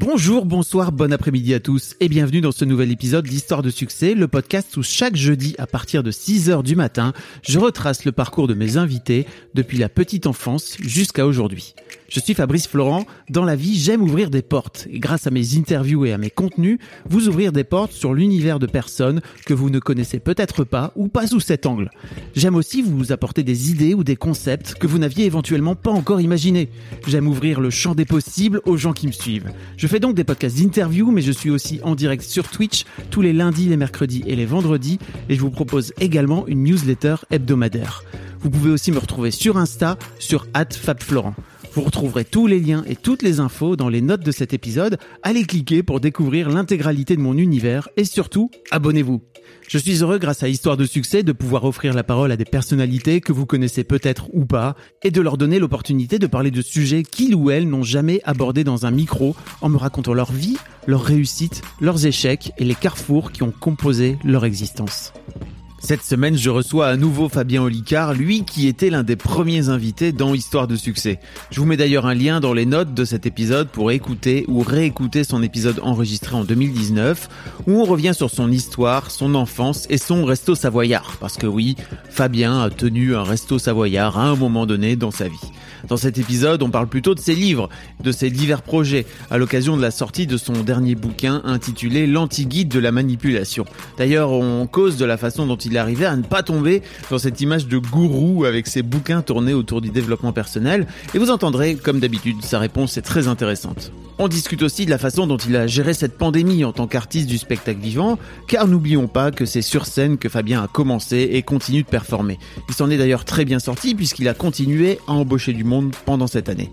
Bonjour, bonsoir, bon après-midi à tous et bienvenue dans ce nouvel épisode d'Histoire de succès, le podcast où chaque jeudi à partir de 6h du matin, je retrace le parcours de mes invités depuis la petite enfance jusqu'à aujourd'hui. Je suis Fabrice Florent, dans la vie j'aime ouvrir des portes grâce à mes interviews et à mes contenus, vous ouvrir des portes sur l'univers de personnes que vous ne connaissez peut-être pas ou pas sous cet angle. J'aime aussi vous apporter des idées ou des concepts que vous n'aviez éventuellement pas encore imaginés. J'aime ouvrir le champ des possibles aux gens qui me suivent. Je fais donc des podcasts d'interview, mais je suis aussi en direct sur Twitch tous les lundis, les mercredis et les vendredis, et je vous propose également une newsletter hebdomadaire. Vous pouvez aussi me retrouver sur Insta, sur @fabflorent. Vous retrouverez tous les liens et toutes les infos dans les notes de cet épisode. Allez cliquer pour découvrir l'intégralité de mon univers et surtout, abonnez-vous. Je suis heureux grâce à Histoire de succès de pouvoir offrir la parole à des personnalités que vous connaissez peut-être ou pas et de leur donner l'opportunité de parler de sujets qu'ils ou elles n'ont jamais abordés dans un micro en me racontant leur vie, leurs réussites, leurs échecs et les carrefours qui ont composé leur existence. Cette semaine, je reçois à nouveau Fabien Olicard, lui qui était l'un des premiers invités dans Histoire de succès. Je vous mets d'ailleurs un lien dans les notes de cet épisode pour écouter ou réécouter son épisode enregistré en 2019, où on revient sur son histoire, son enfance et son resto savoyard. Parce que oui, Fabien a tenu un resto savoyard à un moment donné dans sa vie. Dans cet épisode, on parle plutôt de ses livres, de ses divers projets, à l'occasion de la sortie de son dernier bouquin intitulé L'anti-guide de la manipulation. D'ailleurs, on cause de la façon dont il est arrivé à ne pas tomber dans cette image de gourou avec ses bouquins tournés autour du développement personnel, et vous entendrez, comme d'habitude, sa réponse est très intéressante. On discute aussi de la façon dont il a géré cette pandémie en tant qu'artiste du spectacle vivant, car n'oublions pas que c'est sur scène que Fabien a commencé et continue de performer. Il s'en est d'ailleurs très bien sorti puisqu'il a continué à embaucher du monde pendant cette année.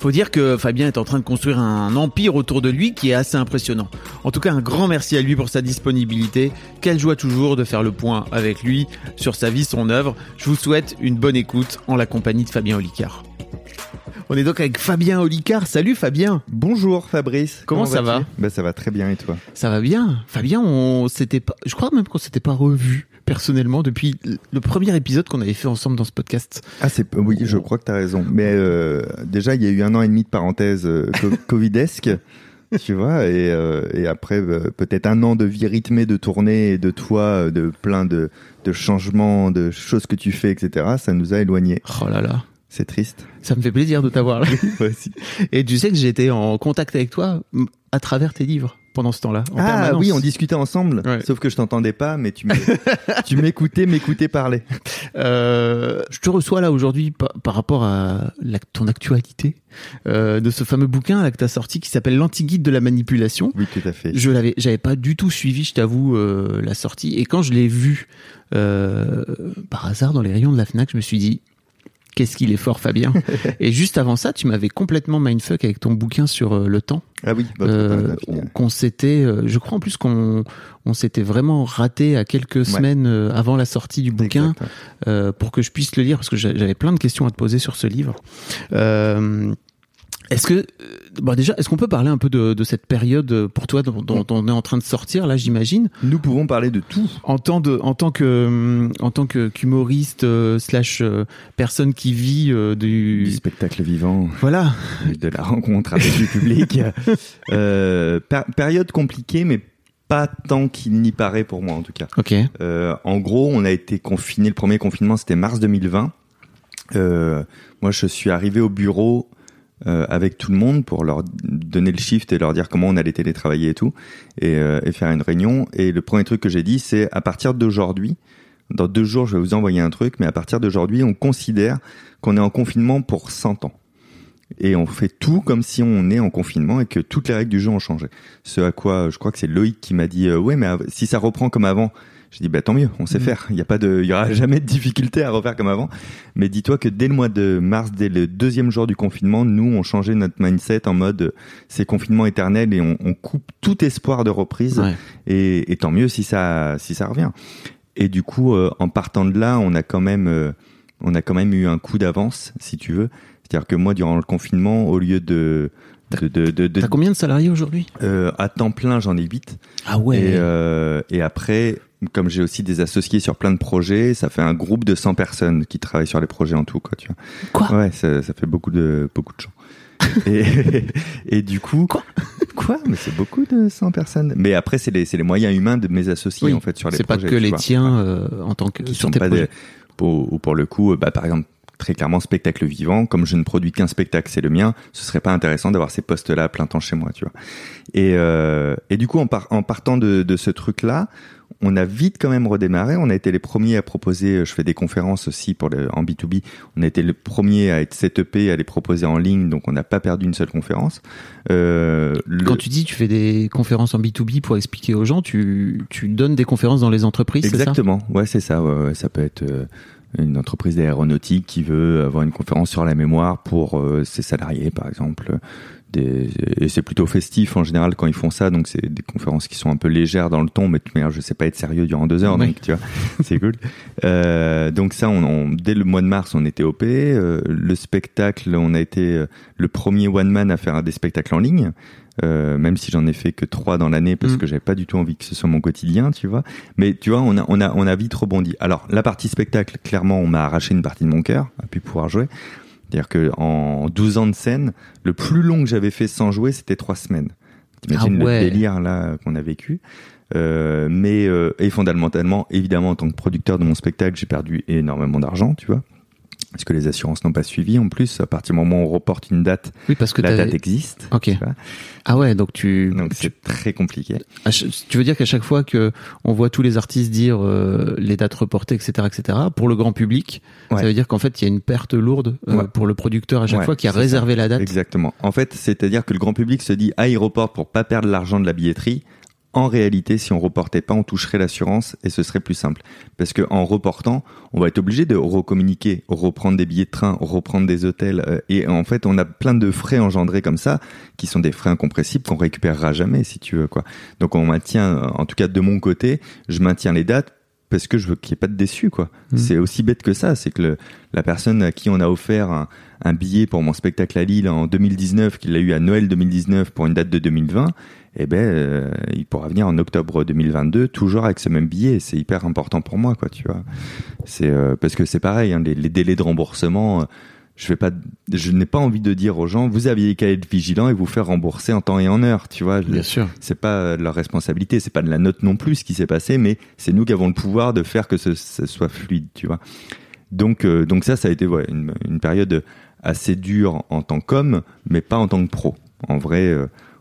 Faut dire que Fabien est en train de construire un empire autour de lui qui est assez impressionnant. En tout cas, un grand merci à lui pour sa disponibilité. Quelle joie toujours de faire le point avec lui sur sa vie, son œuvre. Je vous souhaite une bonne écoute en la compagnie de Fabien Olicard. On est donc avec Fabien Olicard. Salut Fabien. Bonjour Fabrice. Comment, ça va? Bah, Ça va très bien et toi? Ça va bien. Fabien, on s'était pas, je crois même qu'on s'était pas revu personnellement depuis le premier épisode qu'on avait fait ensemble dans ce podcast. Ah c'est oui, je crois que tu as raison. Mais euh, déjà il y a eu un an et demi de parenthèse euh, covidesque. tu vois, et, euh, et après euh, peut-être un an de vie rythmée de tournée et de toi, de plein de, de changements, de choses que tu fais, etc. Ça nous a éloignés. Oh là là. C'est triste. Ça me fait plaisir de t'avoir là. aussi. Et tu sais que j'étais en contact avec toi à travers tes livres pendant ce temps-là. ah permanence. oui, on discutait ensemble. Ouais. Sauf que je t'entendais pas, mais tu m'écoutais, m'écoutais parler. Euh, je te reçois là aujourd'hui par, par, rapport à la, ton actualité euh, de ce fameux bouquin là, que tu as sorti qui s'appelle L'anti-guide de la manipulation. Oui, tout à fait. Je l'avais, j'avais pas du tout suivi, je t'avoue, euh, la sortie. Et quand je l'ai vu par hasard dans les rayons de la Fnac, je me suis dit qu'est-ce qu'il est fort Fabien. et juste avant ça, tu m'avais complètement mindfuck avec ton bouquin sur euh, le temps. Ah oui, euh, qu'on s'était, euh, je crois en plus qu'on on s'était vraiment raté à quelques ouais. semaines euh, avant la sortie du bouquin pour que je puisse le lire parce que j'avais plein de questions à te poser sur ce livre. Euh, est-ce que, bon déjà, est-ce qu'on peut parler un peu de, de cette période pour toi dont, dont, on est en train de sortir là, j'imagine? Nous pouvons parler de tout. En tant de, en tant que, en tant que qu'humoriste euh, slash euh, personne qui vit euh, du... du spectacle vivant. Voilà. De la rencontre avec le public. Euh, période compliquée, mais pas tant qu'il n'y paraît pour moi en tout cas. Ok. Euh, en gros, on a été confiné. Le premier confinement, c'était mars 2020. Euh, moi, je suis arrivé au bureau euh, avec tout le monde pour leur donner le shift et leur dire comment on allait télétravailler et tout, et, euh, et faire une réunion. Et le premier truc que j'ai dit, c'est à partir d'aujourd'hui, dans deux jours, je vais vous envoyer un truc, mais à partir d'aujourd'hui, on considère qu'on est en confinement pour 100 ans. Et on fait tout comme si on est en confinement et que toutes les règles du jeu ont changé. Ce à quoi, je crois que c'est Loïc qui m'a dit, euh, ouais, mais si ça reprend comme avant, J'ai dit bah tant mieux, on sait Mhm. faire. Il y a pas de, il y aura jamais de difficulté à refaire comme avant. Mais dis-toi que dès le mois de mars, dès le deuxième jour du confinement, nous on changeait notre mindset en mode euh, c'est confinement éternel et on, on coupe tout espoir de reprise. Ouais. Et, et tant mieux si ça si ça revient. Et du coup, euh, en partant de là, on a quand même euh, on a quand même eu un coup d'avance, si tu veux. C'est-à-dire que moi, durant le confinement, au lieu de de, de, de, de- T'as combien de salariés aujourd'hui? Euh, à temps plein, j'en ai 8. Ah ouais. Et, euh, et après, comme j'ai aussi des associés sur plein de projets, ça fait un groupe de 100 personnes qui travaillent sur les projets en tout, quoi, tu vois. Quoi? Ouais, ça, ça fait beaucoup de beaucoup de gens. et, et du coup, Quoi? Quoi? Mais c'est beaucoup de 100 personnes. Mais après, c'est les c'est les moyens humains de mes associés Oui, en fait sur les C'est pas projets. que les vois. tiens euh, en tant que qui sur sont tes pas projets. des pour, ou pour le coup, euh, bah, par exemple, très clairement, spectacle vivant. Comme je ne produis qu'un spectacle, c'est le mien. Ce serait pas intéressant d'avoir ces postes-là à plein temps chez moi, tu vois. Et, euh, et du coup, en, par- en partant de, de ce truc-là, on a vite quand même redémarré. On a été les premiers à proposer. Je fais des conférences aussi pour le, en B2B. On a été les premiers à être setupés, à les proposer en ligne. Donc, on n'a pas perdu une seule conférence. Euh, le- Quand tu dis tu fais des conférences en B2B pour expliquer aux gens, tu, tu donnes des conférences dans les entreprises, c'est ça? Exactement, ouais, c'est ça. ouais, ouais. Ça peut être euh, une entreprise d'aéronautique qui veut avoir une conférence sur la mémoire pour euh, ses salariés, par exemple. Des, et c'est plutôt festif en général quand ils font ça, donc c'est des conférences qui sont un peu légères dans le ton, mais de toute manière, je sais pas être sérieux durant deux heures, Oui. donc tu vois, c'est cool. Euh, donc ça, on, on- dès le mois de mars, on était OP. Euh, le spectacle, on a été euh, le premier one man à faire des spectacles en ligne. Euh, même si j'en ai fait que trois dans l'année parce Mm. que j'avais pas du tout envie que ce soit mon quotidien, tu vois. Mais tu vois, on a, on a, on a vite rebondi. Alors, la partie spectacle, clairement, on m'a arraché une partie de mon cœur, à pu pouvoir jouer. C'est-à-dire que en 12 ans de scène, le plus long que j'avais fait sans jouer, c'était trois semaines. T'imagines Ah ouais. le délire là qu'on a vécu. Euh, mais euh, et fondamentalement, évidemment, en tant que producteur de mon spectacle, j'ai perdu énormément d'argent, tu vois. Parce que les assurances n'ont pas suivi. En plus, à partir du moment où on reporte une date, Oui, parce que la date existe. Ok. Ah ouais, donc tu, Donc tu, c'est très compliqué. tu veux dire qu'à chaque fois que on voit tous les artistes dire euh, les dates reportées, etc., etc., pour le grand public, Ouais. ça veut dire qu'en fait il y a une perte lourde euh, Ouais. pour le producteur à chaque Ouais, fois qui a ça. réservé la date. Exactement. En fait, c'est-à-dire que le grand public se dit aéroport pour pas perdre l'argent de la billetterie. En réalité, si on reportait pas, on toucherait l'assurance et ce serait plus simple. Parce que en reportant, on va être obligé de recommuniquer, reprendre des billets de train, reprendre des hôtels. euh, Et en fait, on a plein de frais engendrés comme ça, qui sont des frais incompressibles qu'on récupérera jamais, si tu veux, quoi. Donc on maintient, en tout cas de mon côté, je maintiens les dates parce que je veux qu'il n'y ait pas de déçus, quoi. Mhm. C'est aussi bête que ça. C'est que le- la personne à qui on a offert un, un billet pour mon spectacle à Lille en 2019, qu'il a eu à Noël 2019 pour une date de 2020, eh ben, euh, il pourra venir en octobre 2022 toujours avec ce même billet. C'est hyper important pour moi, quoi, tu vois. C'est euh, parce que c'est pareil, hein, les, les délais de remboursement. euh, je vais pas, je n'ai pas envie de dire aux gens, vous aviez qu'à être vigilant et vous faire rembourser en temps et en heure, tu vois. Bien sûr. c'est pas de leur responsabilité, c'est pas de la note non plus ce qui s'est passé, mais c'est nous qui avons le pouvoir de faire que ce, ce soit fluide, tu vois. Donc, donc ça, ça a été ouais, une, une période assez dure en tant qu'homme, mais pas en tant que pro. En vrai,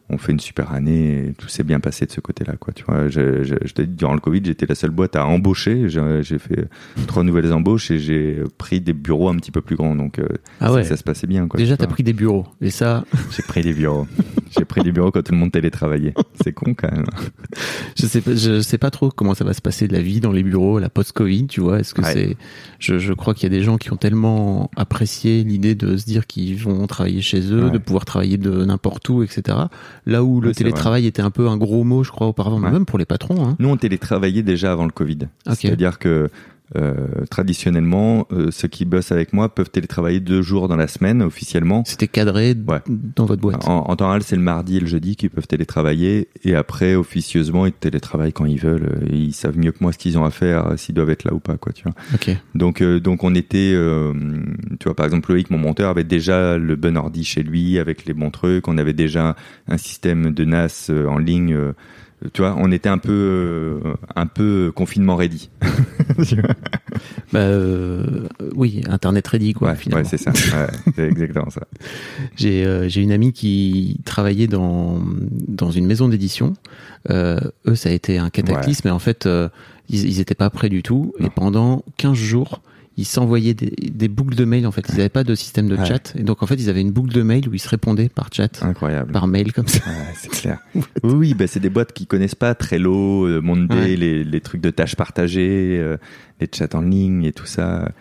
on fait une super année, et tout s'est bien passé de ce côté-là, quoi. Tu vois, je, je, je te dis, durant le Covid, j'étais la seule boîte à embaucher. J'ai fait trois nouvelles embauches et j'ai pris des bureaux un petit peu plus grands, donc euh, Ah ça, ouais. ça se passait bien, quoi. Déjà, t'as pris des bureaux. Et ça, J'ai pris des bureaux. j'ai pris des bureaux quand tout le monde télétravaillait. C'est con quand même. je sais pas, je sais pas trop comment ça va se passer de la vie dans les bureaux, la post-Covid, tu vois. Est-ce que Ouais. c'est, je, je crois qu'il y a des gens qui ont tellement apprécié l'idée de se dire qu'ils vont travailler chez eux, Ouais. de pouvoir travailler de n'importe où, etc. Là où le télétravail était un peu un gros mot, je crois, auparavant, Ouais. même pour les patrons, hein. Nous, on télétravaillait déjà avant le Covid. Ok. C'est-à-dire que euh, traditionnellement, euh, ceux qui bossent avec moi peuvent télétravailler deux jours dans la semaine officiellement. C'était cadré Ouais. dans votre boîte. En, en temps réel, c'est le mardi et le jeudi qu'ils peuvent télétravailler. Et après, officieusement, ils télétravaillent quand ils veulent. Euh, Ils savent mieux que moi ce qu'ils ont à faire, euh, s'ils doivent être là ou pas, quoi, tu vois. Ok. Donc, euh, donc on était, euh, tu vois, par exemple, Loïc, mon monteur, avait déjà le bon ordi chez lui avec les bons trucs. On avait déjà un système de NAS en ligne. Tu vois, on était un peu, euh, un peu confinement ready. Bah, euh, oui, Internet ready, quoi, ouais, finalement. ouais, c'est ça. Ouais, c'est exactement ça. J'ai euh, j'ai une amie qui travaillait dans dans une maison d'édition. Euh, eux, ça a été un cataclysme, mais en fait, euh, ils ils étaient pas prêts du tout. Et pendant 15 jours, ils s'envoyaient des, des boucles de mail. En fait, ils n'avaient pas de système de Ouais. chat, et donc en fait, ils avaient une boucle de mail où ils se répondaient par chat, Incroyable. par mail comme ça. Ouais, c'est clair. oui, bah, c'est des boîtes qui connaissent pas Trello, euh, Monday, les trucs de tâches partagées, euh, les chats en ligne et tout ça.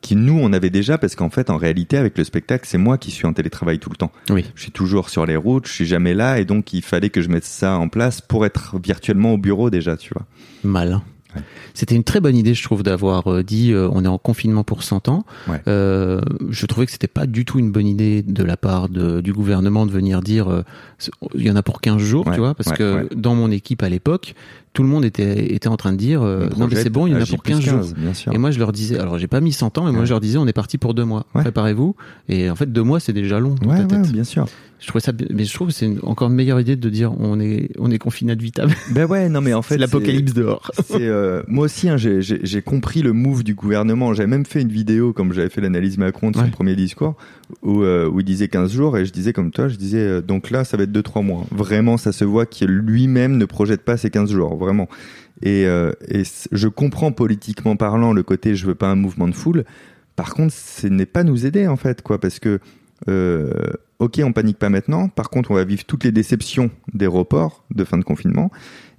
Qui nous, on avait déjà parce qu'en fait, en réalité, avec le spectacle, c'est moi qui suis en télétravail tout le temps. Oui. Je suis toujours sur les routes, je suis jamais là et donc il fallait que je mette ça en place pour être virtuellement au bureau déjà, tu vois. Malin. Ouais. C'était une très bonne idée, je trouve, d'avoir euh, dit euh, on est en confinement pour 100 ans. Ouais. Euh, je trouvais que c'était pas du tout une bonne idée de la part de, du gouvernement de venir dire euh, il y en a pour 15 jours, Ouais, tu vois, parce que dans mon équipe à l'époque, tout le monde était, était en train de dire euh, On non mais c'est bon, il y en a pour plus 15 jours. Et moi je leur disais, alors j'ai pas mis 100 ans, mais moi je leur disais on est parti pour deux mois, Ouais. préparez-vous. Et en fait deux mois c'est déjà long dans ouais, ta ouais, tête. bien sûr. Je trouvais ça, mais je trouve que c'est une- encore une meilleure idée de dire on est on est confiné ad vitam. Ben ouais, non mais en fait, l'apocalypse dehors. C'est euh, moi aussi, hein, j'ai- j'ai j'ai compris le move du gouvernement. J'avais même fait une vidéo, comme j'avais fait l'analyse Macron de son premier discours, où, euh, où il disait 15 jours, et je disais comme toi, je disais euh, donc là, ça va être 2-3 mois. Vraiment, ça se voit qu'il lui-même ne projette pas ces 15 jours, vraiment. Et, euh, je comprends politiquement parlant le côté je veux pas un mouvement de foule. Par contre, ce n'est pas nous aider en fait, quoi, parce que ok, on panique pas maintenant. Par contre, on va vivre toutes les déceptions des reports de fin de confinement.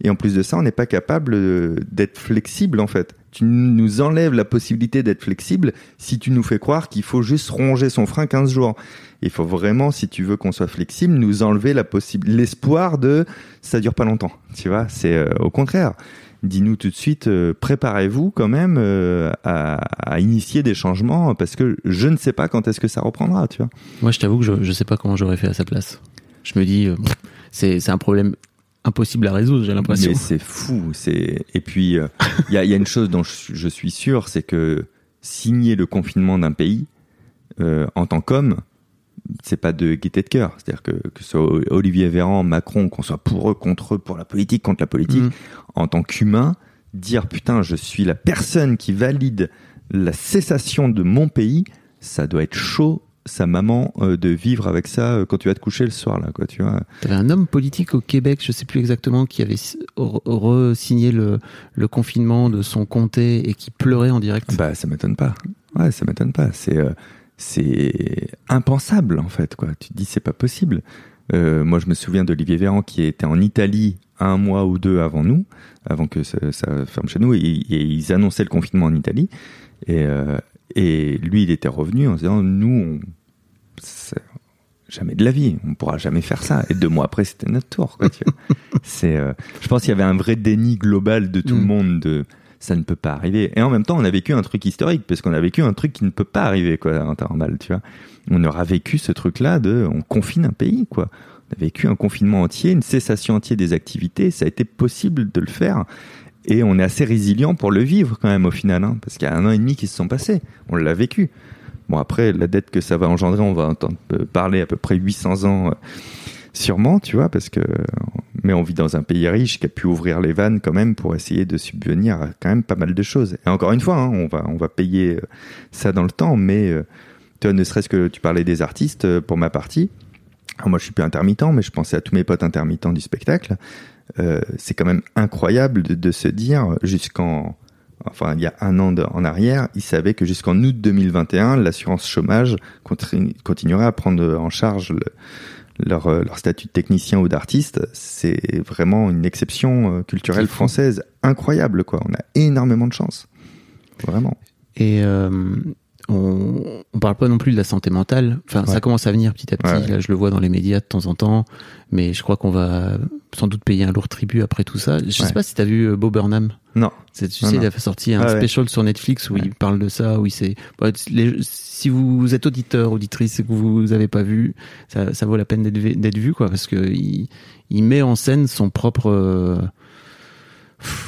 Et en plus de ça, on n'est pas capable d'être flexible en fait. Tu nous enlèves la possibilité d'être flexible si tu nous fais croire qu'il faut juste ronger son frein 15 jours. Il faut vraiment, si tu veux qu'on soit flexible, nous enlever la l'espoir de ça dure pas longtemps. Tu vois, c'est euh, au contraire. Dis-nous tout de suite, euh, préparez-vous quand même euh, à, initier des changements parce que je ne sais pas quand est-ce que ça reprendra. Tu vois. Moi, je t'avoue que je, je sais pas comment j'aurais fait à sa place. Je me dis, c'est un problème impossible à résoudre, j'ai l'impression. Mais c'est fou. C'est et puis euh, il y, a, il y a une chose dont je, je suis sûr, c'est que signer le confinement d'un pays euh, en tant qu'homme, c'est pas de gaieté de cœur. C'est-à-dire que que ce soit Olivier Véran, Macron, qu'on soit pour eux, contre eux, pour la politique, contre la politique, Mhm. en tant qu'humain, dire putain, je suis la personne qui valide la cessation de mon pays, ça doit être chaud. Sa maman euh, de vivre avec ça euh, quand tu vas te coucher le soir là quoi tu vois T'avais un homme politique au Québec, je sais plus exactement, qui avait re-signé le, le confinement de son comté et qui pleurait en direct. Bah, ça m'étonne pas. Ouais, ça m'étonne pas. C'est euh, c'est impensable en fait quoi. Tu te dis c'est pas possible. Moi, je me souviens d'Olivier Véran qui était en Italie un mois ou deux avant nous, avant que ça, ça ferme chez nous, et, et ils annonçaient le confinement en Italie. Et, et lui, il était revenu en se disant nous, on, jamais de la vie, on pourra jamais faire ça. Et deux mois après, c'était notre tour. Quoi, tu vois. c'est, euh, je pense qu'il y avait un vrai déni global de tout Mm. le monde de ça ne peut pas arriver. Et en même temps, on a vécu un truc historique, parce qu'on a vécu un truc qui ne peut pas arriver, quoi, en temps normal, tu vois. On aura vécu ce truc-là de, on confine un pays, quoi. On a vécu un confinement entier, une cessation entière des activités. Ça a été possible de le faire. Et on est assez résilient pour le vivre, quand même, au final, hein, parce qu'il y a un an et demi qui se sont passés. On l'a vécu. Bon, après, la dette que ça va engendrer, on va entendre euh, parler à peu près 800 ans, euh, sûrement, tu vois, parce que, mais on vit dans un pays riche qui a pu ouvrir les vannes quand même pour essayer de subvenir à quand même pas mal de choses. Et encore une fois, hein, on va, on va payer euh, ça dans le temps, mais, euh, vois, ne serait-ce que tu parlais des artistes, euh, pour ma partie, alors moi je suis plus intermittent, mais je pensais à tous mes potes intermittents du spectacle, euh, c'est quand même incroyable de se dire jusqu'en enfin il y a un an de- en arrière, ils savaient que jusqu'en août 2021, l'assurance chômage continu- continuerait à prendre en charge le- leur, euh, leur statut de technicien ou d'artiste. C'est vraiment une exception euh, culturelle française incroyable. quoi. On a énormément de chance. Vraiment. Et euh, on, on parle pas non plus de la santé mentale. Enfin, ça commence à venir petit à petit. Ouais. Là, je le vois dans les médias de temps en temps. Mais je crois qu'on va sans doute payer un lourd tribut après tout ça. Je sais Ouais. pas si t'as vu euh, Bob Burnham. Non. C'est- Tu sais, non. il a sorti un Ah special sur Netflix où il parle de ça, où il s'est. Les- si vous êtes auditeur, auditrice et que vous avez pas vu, ça, ça vaut la peine d'être vu- quoi, parce que il, il met en scène son propre. euh,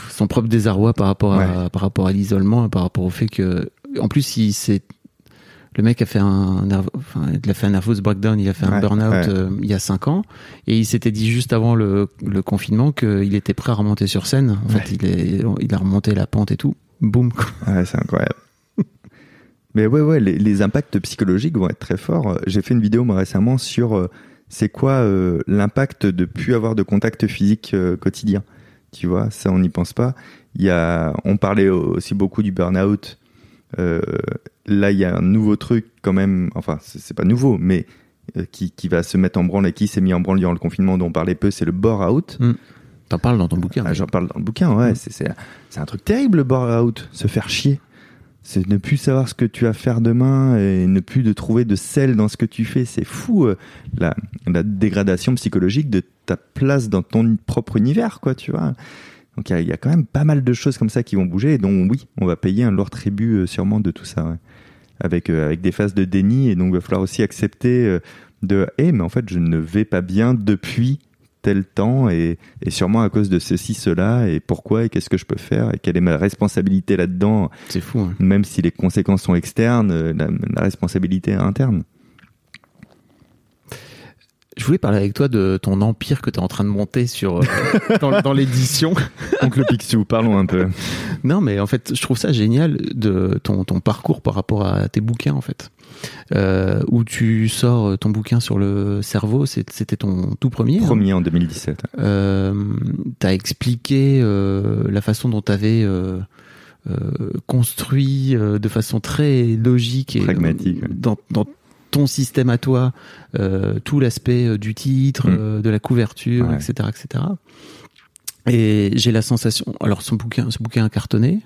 son propre désarroi par rapport à par rapport à l'isolement par rapport au fait que en plus il s'est le mec a fait un enfin, il a fait un nervous breakdown il a fait un burn-out ouais. euh, il y a cinq ans et il s'était dit juste avant le, le confinement qu'il était prêt à remonter sur scène en fait il est il a remonté la pente et tout boum Ouais, c'est incroyable. Mais ouais, ouais, les, les impacts psychologiques vont être très forts. J'ai fait une vidéo moi récemment sur euh, c'est quoi euh, l'impact de plus avoir de contact physique quotidien. Tu vois, ça on n'y pense pas. Il y a, on parlait aussi beaucoup du burn-out là, il y a un nouveau truc quand même. Enfin, c'est pas nouveau, mais euh, qui, qui va se mettre en branle et qui s'est mis en branle durant le confinement dont on parlait peu, c'est le bore out. T'en parles dans ton bouquin. Ah, J'en parle dans le bouquin, ouais. C'est- C'est c'est un truc terrible, le bore out. Se faire chier. C'est ne plus savoir ce que tu vas faire demain et ne plus de trouver de sel dans ce que tu fais. C'est fou, euh, la, la dégradation psychologique de ta place dans ton propre univers, quoi, tu vois. Donc il y a- il y, a quand même pas mal de choses comme ça qui vont bouger et dont, oui, on va payer un lourd tribut euh, sûrement de tout ça, ouais. Avec, euh, avec des phases de déni et donc il va falloir aussi accepter euh, de « Eh, mais en fait, je ne vais pas bien depuis tel temps et, et sûrement à cause de ceci, cela, et pourquoi, et qu'est-ce que je peux faire, et quelle est ma responsabilité là-dedans, C'est fou. hein. même si les conséquences sont externes, la, la responsabilité est interne. Je voulais parler avec toi de ton empire que tu es en train de monter sur euh, dans, dans l'édition. Oncle Picsou, parlons un peu. Non, mais en fait, je trouve ça génial de ton, ton parcours par rapport à tes bouquins, en fait. Euh, où tu sors ton bouquin sur le cerveau, c'était ton tout premier. hein. Premier en 2017. Euh, t'as expliqué euh, la façon dont t'avais euh, euh, construit euh, de façon très logique et Pragmatique, euh, ouais. dans, dans ton système à toi euh, tout l'aspect euh, du titre, Mm. euh, de la couverture, Ouais. etc., etc. Et j'ai la sensation, alors son bouquin, ce bouquin a cartonné,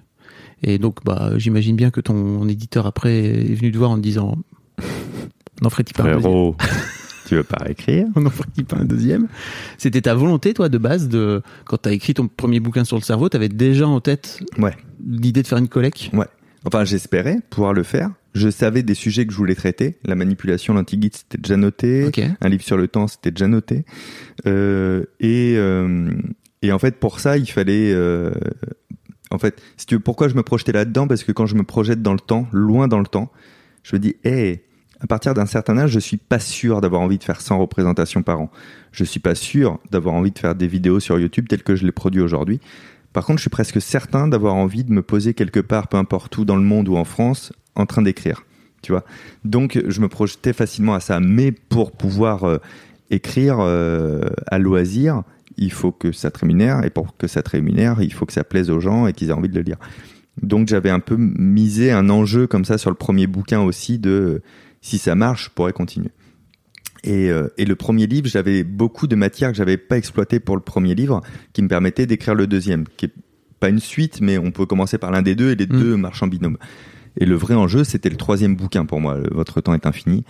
et donc bah j'imagine bien que ton éditeur après est venu te voir en te disant, n'en ferait-il pas un deuxième Frérot, tu veux pas écrire? On n'en ferait pas un deuxième? C'était ta volonté, toi, de base, de quand t'as écrit ton premier bouquin sur le cerveau, t'avais déjà en tête Ouais. l'idée de faire une collecte? Ouais. Enfin, j'espérais pouvoir le faire. Je savais des sujets que je voulais traiter. La manipulation, l'antiguide, c'était déjà noté. Un livre sur le temps, c'était déjà noté. Euh, et, euh, et en fait, pour ça, il fallait. euh, en fait, si tu veux, pourquoi je me projetais là-dedans? Parce que quand je me projette dans le temps, loin dans le temps, je me dis, hé, à partir d'un certain âge, je suis pas sûr d'avoir envie de faire 100 représentations par an. Je suis pas sûr d'avoir envie de faire des vidéos sur YouTube telles que je les produis aujourd'hui. Par contre, je suis presque certain d'avoir envie de me poser quelque part, peu importe où dans le monde ou en France, en train d'écrire. Tu vois. Donc, je me projetais facilement à ça. Mais pour pouvoir euh, écrire euh, à loisir, il faut que ça te rémunère. Et pour que ça te rémunère, il faut que ça plaise aux gens et qu'ils aient envie de le lire. Donc, j'avais un peu misé un enjeu comme ça sur le premier bouquin aussi de si ça marche, je pourrais continuer. Et, euh, et le premier livre, j'avais beaucoup de matière que j'avais pas exploité pour le premier livre, qui me permettait d'écrire le deuxième, qui est pas une suite, mais on peut commencer par l'un des deux et les Mm. deux marchent en binôme. Et le vrai enjeu, c'était le troisième bouquin pour moi. Votre temps est infini,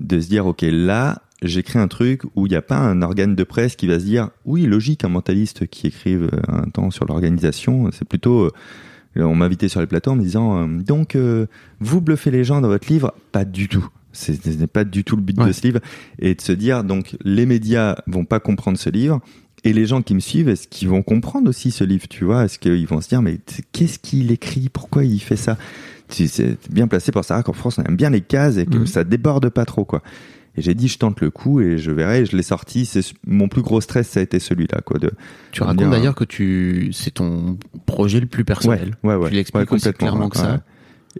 de se dire ok là, j'écris un truc où il n'y a pas un organe de presse qui va se dire oui logique un mentaliste qui écrive euh, un temps sur l'organisation, c'est plutôt euh, on m'invitait sur les plateaux en me disant euh, donc euh, vous bluffez les gens dans votre livre, pas du tout. Ce n'est pas du tout le but Ouais. de ce livre et de se dire donc les médias vont pas comprendre ce livre et les gens qui me suivent est-ce qu'ils vont comprendre aussi ce livre tu vois? Est-ce qu'ils vont se dire mais qu'est-ce qu'il écrit? Pourquoi il fait ça? Tu- c'est bien placé pour savoir qu'en France on aime bien les cases et que Mhm. ça déborde pas trop quoi et j'ai dit je tente le coup et je verrai je l'ai sorti c'est mon plus gros stress ça a été celui-là quoi de Tu racontes dire, d'ailleurs que tu c'est ton projet le plus personnel. ouais ouais Tu l'expliques ouais, aussi clairement que ça. ouais.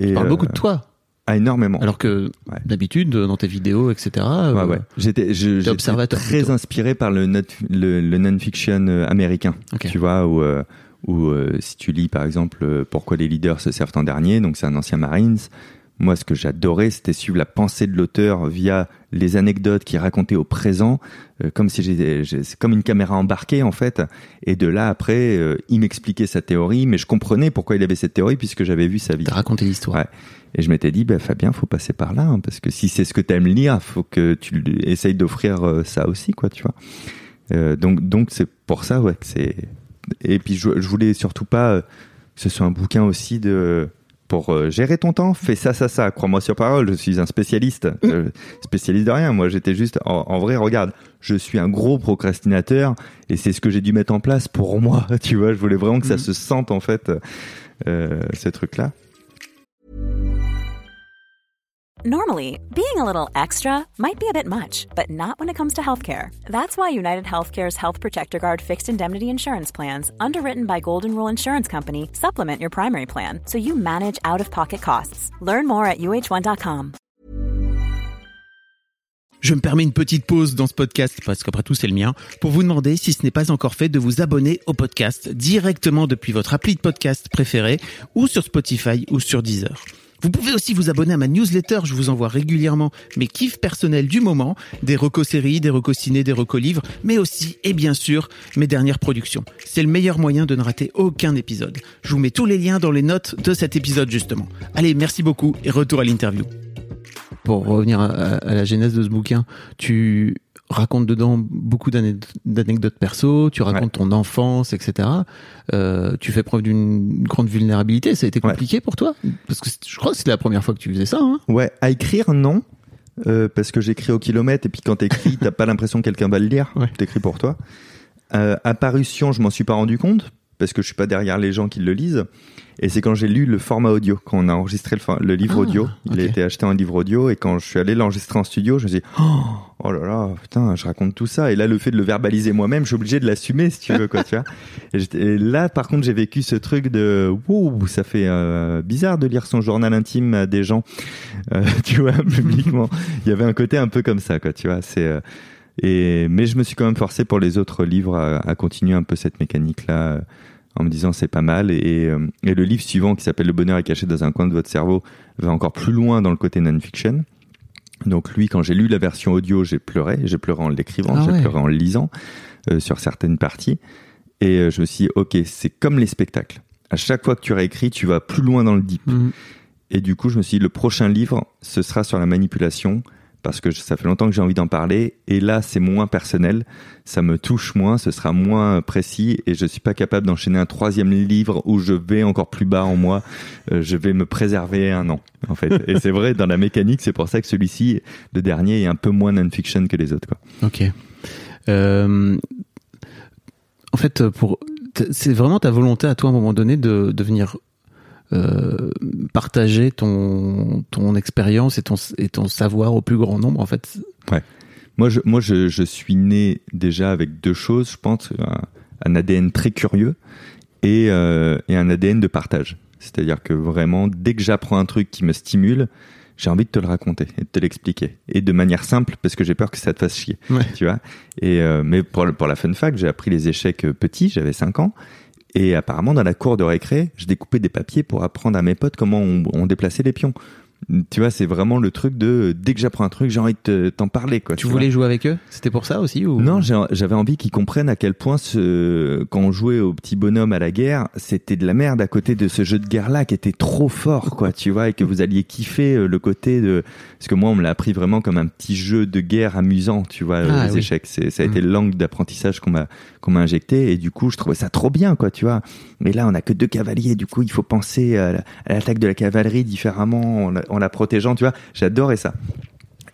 et Tu parles euh, beaucoup de toi, ah, énormément alors que Ouais. d'habitude dans tes vidéos, etc. euh, Ouais. J'étais, je- j'étais observateur très plutôt. inspiré par le, not- le, le non-fiction euh, américain. Tu vois, où, euh, où si tu lis par exemple Pourquoi les leaders se servent en dernier, donc c'est un ancien Marines. Moi, ce que j'adorais, c'était suivre la pensée de l'auteur via les anecdotes qu'il racontait au présent, euh, comme si j'étais, c'est comme une caméra embarquée en fait. Et de là après, euh, il m'expliquait sa théorie, mais je comprenais pourquoi il avait cette théorie puisque j'avais vu sa vie. T'as raconté l'histoire. Ouais. Et je m'étais dit, bah, Fabien, faut passer par là, hein, parce que si c'est ce que t'aimes lire, faut que tu essayes d'offrir euh, ça aussi, quoi, tu vois. Euh, donc, donc c'est pour ça, ouais, que c'est. Et puis, je, je voulais surtout pas euh, que ce soit un bouquin aussi de. Pour euh, gérer ton temps, fais ça, ça, ça. Crois-moi sur parole, je suis un spécialiste. Euh, spécialiste de rien. Moi, j'étais juste. En, en vrai, regarde, je suis un gros procrastinateur et c'est ce que j'ai dû mettre en place pour moi. Tu vois, je voulais vraiment que ça Mhm. se sente, en fait, euh, ce truc-là. Normally, being a little extra might be a bit much, but not when it comes to healthcare. That's why United Healthcare's Health Protector Guard fixed indemnity insurance plans, underwritten by Golden Rule Insurance Company, supplement your primary plan so you manage out of pocket costs. Learn more at uh1.com. Je me permets une petite pause dans ce podcast, parce qu'après tout c'est le mien, pour vous demander si ce n'est pas encore fait de vous abonner au podcast directement depuis votre appli de podcast préféré ou sur Spotify ou sur Deezer. Vous pouvez aussi vous abonner à ma newsletter, je vous envoie régulièrement mes kiffs personnels du moment, des recos séries, des recos ciné, des recos livres, mais aussi, et bien sûr, mes dernières productions. C'est le meilleur moyen de ne rater aucun épisode. Je vous mets tous les liens dans les notes de cet épisode justement. Allez, merci beaucoup et retour à l'interview. Pour revenir à, à la genèse de ce bouquin, tu racontes dedans beaucoup d'anecdotes perso, tu racontes ton enfance, etc. Euh, tu fais preuve d'une grande vulnérabilité. Ça a été compliqué pour toi? Parce que je crois que c'était la première fois que tu faisais ça. Hein ouais, à écrire, non. Euh, parce que j'écris au kilomètre et puis quand t'écris, t'as pas l'impression que quelqu'un va le lire. Ouais. T'écris pour toi. Euh, apparition, je m'en suis pas rendu compte parce que je suis pas derrière les gens qui le lisent. Et c'est quand j'ai lu le format audio, quand on a enregistré le, le livre ah, audio. Il a été acheté en livre audio et quand je suis allé l'enregistrer en studio, je me suis dit, oh, oh, là là, putain, je raconte tout ça. Et là, le fait de le verbaliser moi-même, je suis obligé de l'assumer, si tu veux, quoi, tu vois. Et, là, par contre, j'ai vécu ce truc de, wow, ça fait euh, bizarre de lire son journal intime à des gens, euh, tu vois, publiquement. Il y avait un côté un peu comme ça, quoi, tu vois. C'est euh, et mais je me suis quand même forcé pour les autres livres à, à continuer un peu cette mécanique là en me disant c'est pas mal. Et, euh, et, le livre suivant qui s'appelle Le bonheur est caché dans un coin de votre cerveau va encore plus loin dans le côté non-fiction. Donc lui, quand j'ai lu la version audio, j'ai pleuré. J'ai pleuré en l'écrivant, ah j'ai pleuré en le lisant euh, sur certaines parties. Et euh, je me suis dit, ok, c'est comme les spectacles. À chaque fois que tu réécris, tu vas plus loin dans le deep. Mhm. Et du coup, je me suis dit, le prochain livre, ce sera sur la manipulation parce que ça fait longtemps que j'ai envie d'en parler. Et là, c'est moins personnel, ça me touche moins, ce sera moins précis, et je suis pas capable d'enchaîner un troisième livre où je vais encore plus bas en moi. Euh, je vais me préserver un an, en fait. et c'est vrai dans la mécanique, c'est pour ça que celui-ci, le dernier, est un peu moins non-fiction que les autres. Ok. Euh, en fait, pour c'est vraiment ta volonté à toi à un moment donné de devenir euh, partager ton ton expérience et ton et ton savoir au plus grand nombre en fait. Ouais. Moi je moi je, je suis né déjà avec deux choses, je pense un, ADN très curieux et euh, et un ADN de partage. C'est-à-dire que vraiment dès que j'apprends un truc qui me stimule, j'ai envie de te le raconter et de te l'expliquer et de manière simple parce que j'ai peur que ça te fasse chier tu vois et euh, mais pour pour la fun fact j'ai appris les échecs petits j'avais 5 ans et apparemment, dans la cour de récré, je découpais des papiers pour apprendre à mes potes comment on, on déplaçait les pions tu vois, c'est vraiment le truc de dès que j'apprends un truc, j'ai envie de t'en parler. Quoi, tu, voulais jouer avec eux? C'était pour ça aussi ou? Non, j'avais envie qu'ils comprennent à quel point ce, quand on jouait au petit bonhomme à la guerre, c'était de la merde à côté de ce jeu de guerre là qui était trop fort, quoi. Tu vois, et que vous alliez kiffer euh, le côté de parce que moi, on me l'a appris vraiment comme un petit jeu de guerre amusant, tu vois, ah les échecs. C'est ça a été mm. langue d'apprentissage qu'on m'a qu'on m'a injecté et du coup, je trouvais ça trop bien, quoi, tu vois. Mais là, on a que deux cavaliers, du coup, il faut penser à l'attaque de la cavalerie différemment en la protégeant, tu vois. J'adorais ça.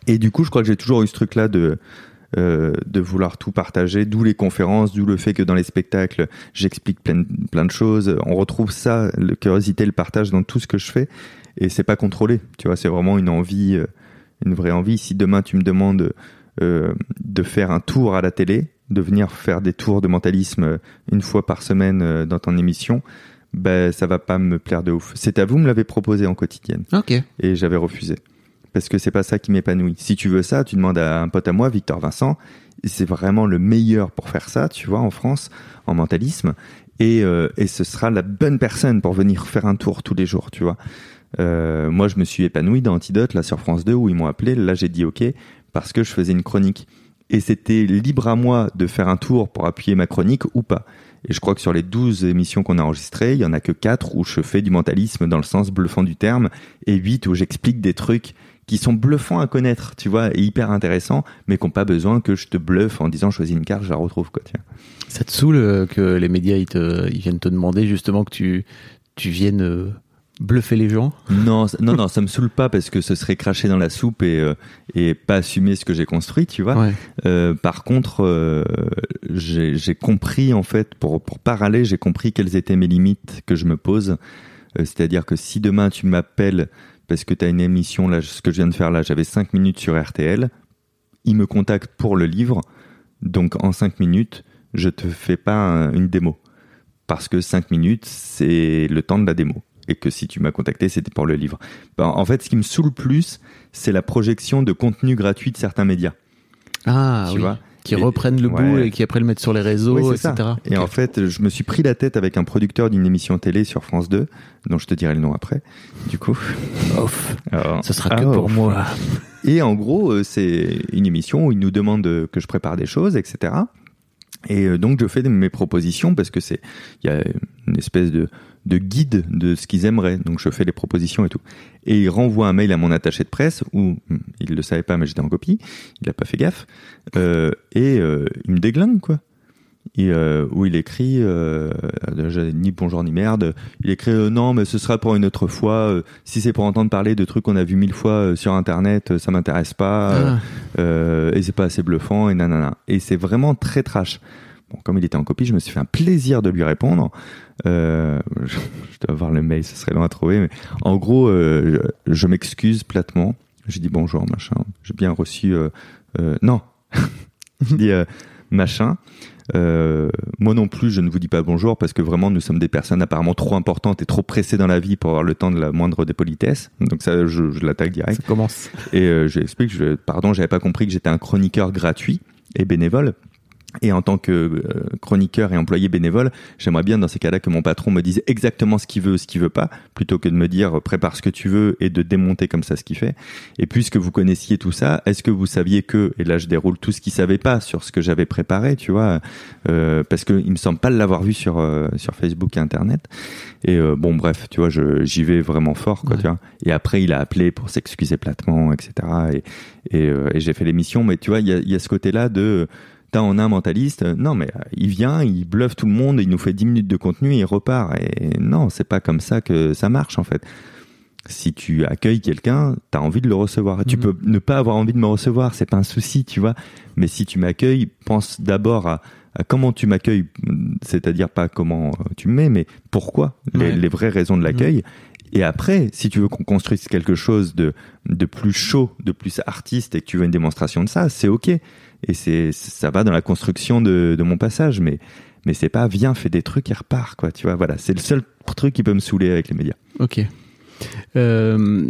Et du coup, je crois que j'ai toujours eu ce truc-là de euh, de vouloir tout partager, d'où les conférences, d'où le fait que dans les spectacles, j'explique plein, plein de choses. On retrouve ça, la curiosité, le partage dans tout ce que je fais, et c'est pas contrôlé. Tu vois, c'est vraiment une envie, euh, une vraie envie. Si demain tu me demandes euh, de faire un tour à la télé, de venir faire des tours de mentalisme une fois par semaine dans ton émission, ben ça va pas me plaire de ouf. C'est à vous me l'avez proposé en quotidienne. Ok. Et j'avais refusé parce que c'est pas ça qui m'épanouit. Si tu veux ça, tu demandes à un pote à moi, Victor Vincent. C'est vraiment le meilleur pour faire ça, tu vois, en France, en mentalisme. Et, euh, et ce sera la bonne personne pour venir faire un tour tous les jours, tu vois. Euh, moi, je me suis épanoui dans Antidote, là sur France 2, où ils m'ont appelé. Là, j'ai dit OK parce que je faisais une chronique. Et c'était libre à moi de faire un tour pour appuyer ma chronique ou pas. Et je crois que sur les 12 émissions qu'on a enregistrées, il y en a que 4 où je fais du mentalisme dans le sens bluffant du terme et 8 où j'explique des trucs qui sont bluffants à connaître, tu vois, et hyper intéressants, mais qui n'ont pas besoin que je te bluffe en disant choisis une carte, je la retrouve, quoi, tiens. Ça te saoule euh, que les médias, ils, viennent te demander justement que tu, tu viennes euh, bluffer les gens Non, non, non, ça me saoule pas parce que ce serait cracher dans la soupe et, euh, et pas assumer ce que j'ai construit, tu vois. Euh, par contre, euh, j'ai compris en fait, pour, pour parler, j'ai compris quelles étaient mes limites que je me pose. C'est-à-dire que si demain tu m'appelles parce que tu as une émission, là, ce que je viens de faire là, j'avais 5 minutes sur RTL, ils me contactent pour le livre, donc en 5 minutes, je te fais pas une démo. Parce que 5 minutes, c'est le temps de la démo et que si tu m'as contacté, c'était pour le livre. Ben, en fait, ce qui me saoule plus, c'est la projection de contenu gratuit de certains médias. Ah Tu oui. vois qui Et- reprennent le ouais. bout et qui après le mettent sur les réseaux, Oui, etc. ça. Et en fait, je me suis pris la tête avec un producteur d'une émission télé sur France 2, dont je te dirai le nom après, du coup. Off. Alors, Ce sera ah, que pour oh. moi. Et en gros, euh, c'est une émission où il nous demande euh, que je prépare des choses, etc. Et euh, donc je fais mes propositions parce que c'est il y a une espèce de, de guide de ce qu'ils aimeraient. Donc je fais les propositions et tout. Et il renvoie un mail à mon attaché de presse où hum, il le savait pas mais j'étais en copie. Il a pas fait gaffe. Euh, et euh, il me déglingue quoi. Et, euh, où il écrit euh, ni bonjour ni merde. Il écrit euh, non mais ce sera pour une autre fois. Euh, si c'est pour entendre parler de trucs qu'on a vu mille fois euh, sur internet, euh, ça m'intéresse pas. Euh, Ah. et c'est pas assez bluffant et nanana. Et c'est vraiment très trash. Bon, comme il était en copie, je me suis fait un plaisir de lui répondre. Euh, je, je dois avoir le mail, ce serait long à trouver. Mais en gros, euh, je, je m'excuse platement. J'ai dit bonjour, machin. J'ai bien reçu. Non, je dis euh, machin. Euh, moi non plus, je ne vous dis pas bonjour parce que vraiment, nous sommes des personnes apparemment trop importantes et trop pressées dans la vie pour avoir le temps de la moindre des politesses. Donc ça, je, je l'attaque direct. Ça commence. Et euh, je lui explique, je, pardon, j'avais pas compris que j'étais un chroniqueur gratuit et bénévole. Et en tant que euh, chroniqueur et employé bénévole, j'aimerais bien dans ces cas-là que mon patron me dise exactement ce qu'il veut, ce qu'il veut pas, plutôt que de me dire euh, prépare ce que tu veux et de démonter comme ça ce qu'il fait. Et puisque vous connaissiez tout ça, est-ce que vous saviez que, et là je déroule tout ce qu'il savait pas sur ce que j'avais préparé, tu vois, euh, parce que il me semble pas l'avoir vu sur euh, sur Facebook et Internet. Et euh, bon bref, tu vois, je j'y vais vraiment fort, quoi, Ouais. tu vois. Et après il a appelé pour s'excuser platement, etc. Et et, euh, et j'ai fait l'émission, mais tu vois, il y a, il y a ce côté-là de T'as en un mentaliste, euh, non mais euh, il vient, il bluffe tout le monde, il nous fait 10 minutes de contenu et il repart. Et non, c'est pas comme ça que ça marche en fait. Si tu accueilles quelqu'un, t'as envie de le recevoir. Tu Mhm. peux ne pas avoir envie de me recevoir, c'est pas un souci, tu vois. Mais si tu m'accueilles, pense d'abord à, à comment tu m'accueilles, c'est-à-dire pas comment euh, tu me mets, mais pourquoi, les, Ouais. les vraies raisons de l'accueil. Et après, si tu veux qu'on construise quelque chose de, de plus chaud, de plus artiste et que tu veux une démonstration de ça, c'est ok. Et c'est, ça va dans la construction de, de mon passage, mais, mais c'est pas viens, fais des trucs et repars, quoi. Tu vois, voilà. C'est le seul truc qui peut me saouler avec les médias. Ok. Euh,